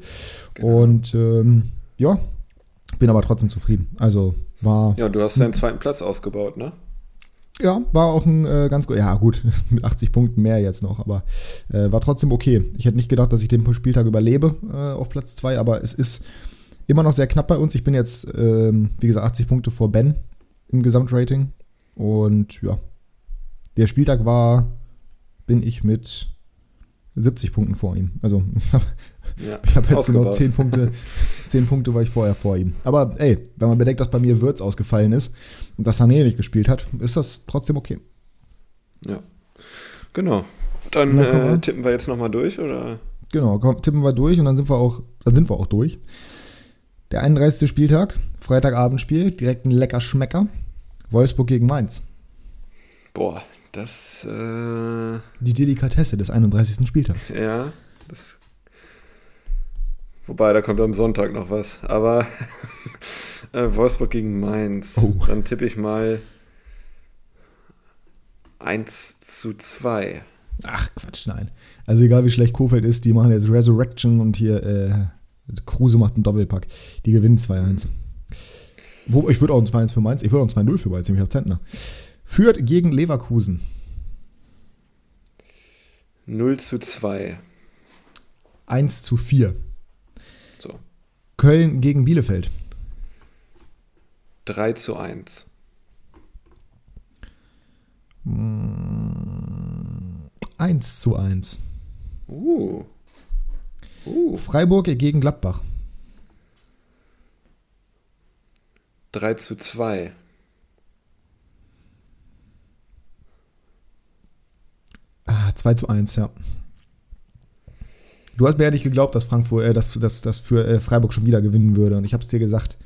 Genau. Und ähm, ja, bin aber trotzdem zufrieden. Also war. Ja, du hast deinen zweiten Platz ausgebaut, ne? Ja, war auch ein äh, ganz gut. Ja, gut, mit 80 Punkten mehr jetzt noch, aber äh, war trotzdem okay. Ich hätte nicht gedacht, dass ich den Spieltag überlebe äh, auf Platz 2, aber es ist Immer noch sehr knapp bei uns. Ich bin jetzt, ähm, wie gesagt, 80 Punkte vor Ben im Gesamtrating. Und ja, der Spieltag war, bin ich mit 70 Punkten vor ihm. Also ich habe ja, hab jetzt genau 10 Punkte, 10 Punkte war ich vorher vor ihm. Aber ey, wenn man bedenkt, dass bei mir Würz ausgefallen ist und dass Sané nicht gespielt hat, ist das trotzdem okay. Ja, genau. Dann äh, tippen wir jetzt nochmal durch, oder? Genau, komm, tippen wir durch und dann sind wir auch, dann sind wir auch durch. Der 31. Spieltag, Freitagabendspiel, direkt ein lecker Schmecker. Wolfsburg gegen Mainz. Boah, das. Äh Die Delikatesse des 31. Spieltags. Ja, das. Wobei, da kommt am Sonntag noch was. Aber äh, Wolfsburg gegen Mainz. Oh. Dann tippe ich mal 1 zu 2. Ach, Quatsch, nein. Also egal wie schlecht Kofeld ist, die machen jetzt Resurrection und hier äh, Kruse macht einen Doppelpack. Die gewinnen 2-1. Wo, ich würde auch ein 2-1 für Mainz, ich würde auch ein 2-0 für Mainz, nämlich auf Zentner. Führt gegen Leverkusen. 0 zu 2. 1 zu 4. So. Köln gegen Bielefeld. 3 zu 1. 1 zu 1. Uh. Uh. Freiburg gegen Gladbach. 3 zu 2. Ah, 2 zu 1, ja. Du hast mir ja nicht geglaubt, dass Frankfurt, äh, dass, dass, dass für äh, Freiburg schon wieder gewinnen würde. Und ich habe es dir gesagt.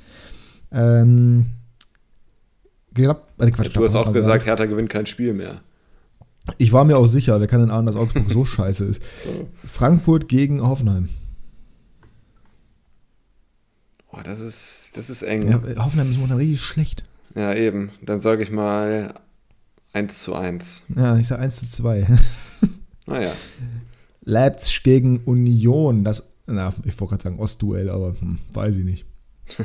Ähm, glaub, äh, Quatsch, du hast auch gesagt, Hertha gewinnt kein Spiel mehr. Ich war mir auch sicher, wer kann denn ahnen, dass Augsburg so scheiße ist. Frankfurt gegen Hoffenheim. Oh, das ist, das ist eng. Ja, Hoffenheim ist momentan richtig schlecht. Ja, eben. Dann sage ich mal 1 zu 1. Ja, ich sage 1 zu 2. Naja. Leipzig gegen Union. Das, na, ich wollte gerade sagen Ostduell, aber hm, weiß ich nicht.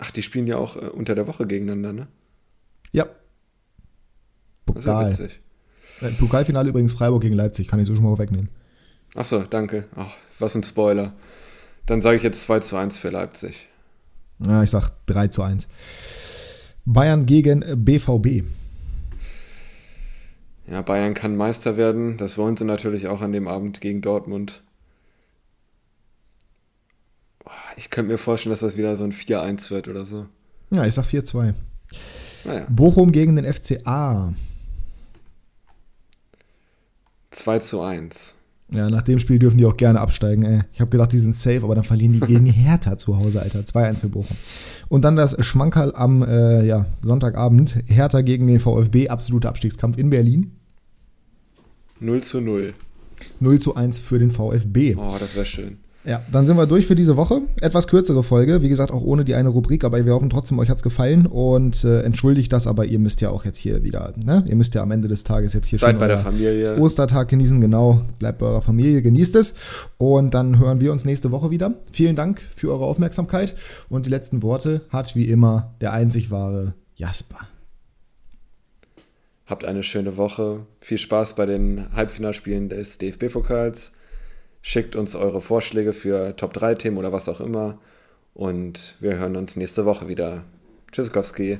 Ach, die spielen ja auch äh, unter der Woche gegeneinander, ne? Ja. Pokal. Das ist ja witzig. Äh, Pokalfinale übrigens Freiburg gegen Leipzig, kann ich so schon mal wegnehmen. Achso, danke. Ach, was ein Spoiler. Dann sage ich jetzt 2 zu 1 für Leipzig. Ja, ich sag 3 zu 1. Bayern gegen BVB. Ja, Bayern kann Meister werden. Das wollen sie natürlich auch an dem Abend gegen Dortmund. Ich könnte mir vorstellen, dass das wieder so ein 4-1 wird oder so. Ja, ich sag 4-2. Naja. Bochum gegen den FCA. 2 zu 1. Ja, nach dem Spiel dürfen die auch gerne absteigen, ey. Ich habe gedacht, die sind safe, aber dann verlieren die gegen Hertha zu Hause, Alter. 2-1 für Bochum. Und dann das Schmankerl am äh, ja, Sonntagabend. Hertha gegen den VfB, absoluter Abstiegskampf in Berlin. 0 zu 0. 0 zu 1 für den VfB. Oh, das wäre schön. Ja, dann sind wir durch für diese Woche. Etwas kürzere Folge, wie gesagt, auch ohne die eine Rubrik, aber wir hoffen trotzdem, euch hat's gefallen und äh, entschuldigt das, aber ihr müsst ja auch jetzt hier wieder, ne? Ihr müsst ja am Ende des Tages jetzt hier Seid bei der Familie. Ostertag genießen, genau. Bleibt bei eurer Familie, genießt es. Und dann hören wir uns nächste Woche wieder. Vielen Dank für eure Aufmerksamkeit und die letzten Worte hat wie immer der einzig wahre Jasper. Habt eine schöne Woche. Viel Spaß bei den Halbfinalspielen des DFB-Pokals. Schickt uns eure Vorschläge für Top 3 Themen oder was auch immer. Und wir hören uns nächste Woche wieder. Tschüssikowski.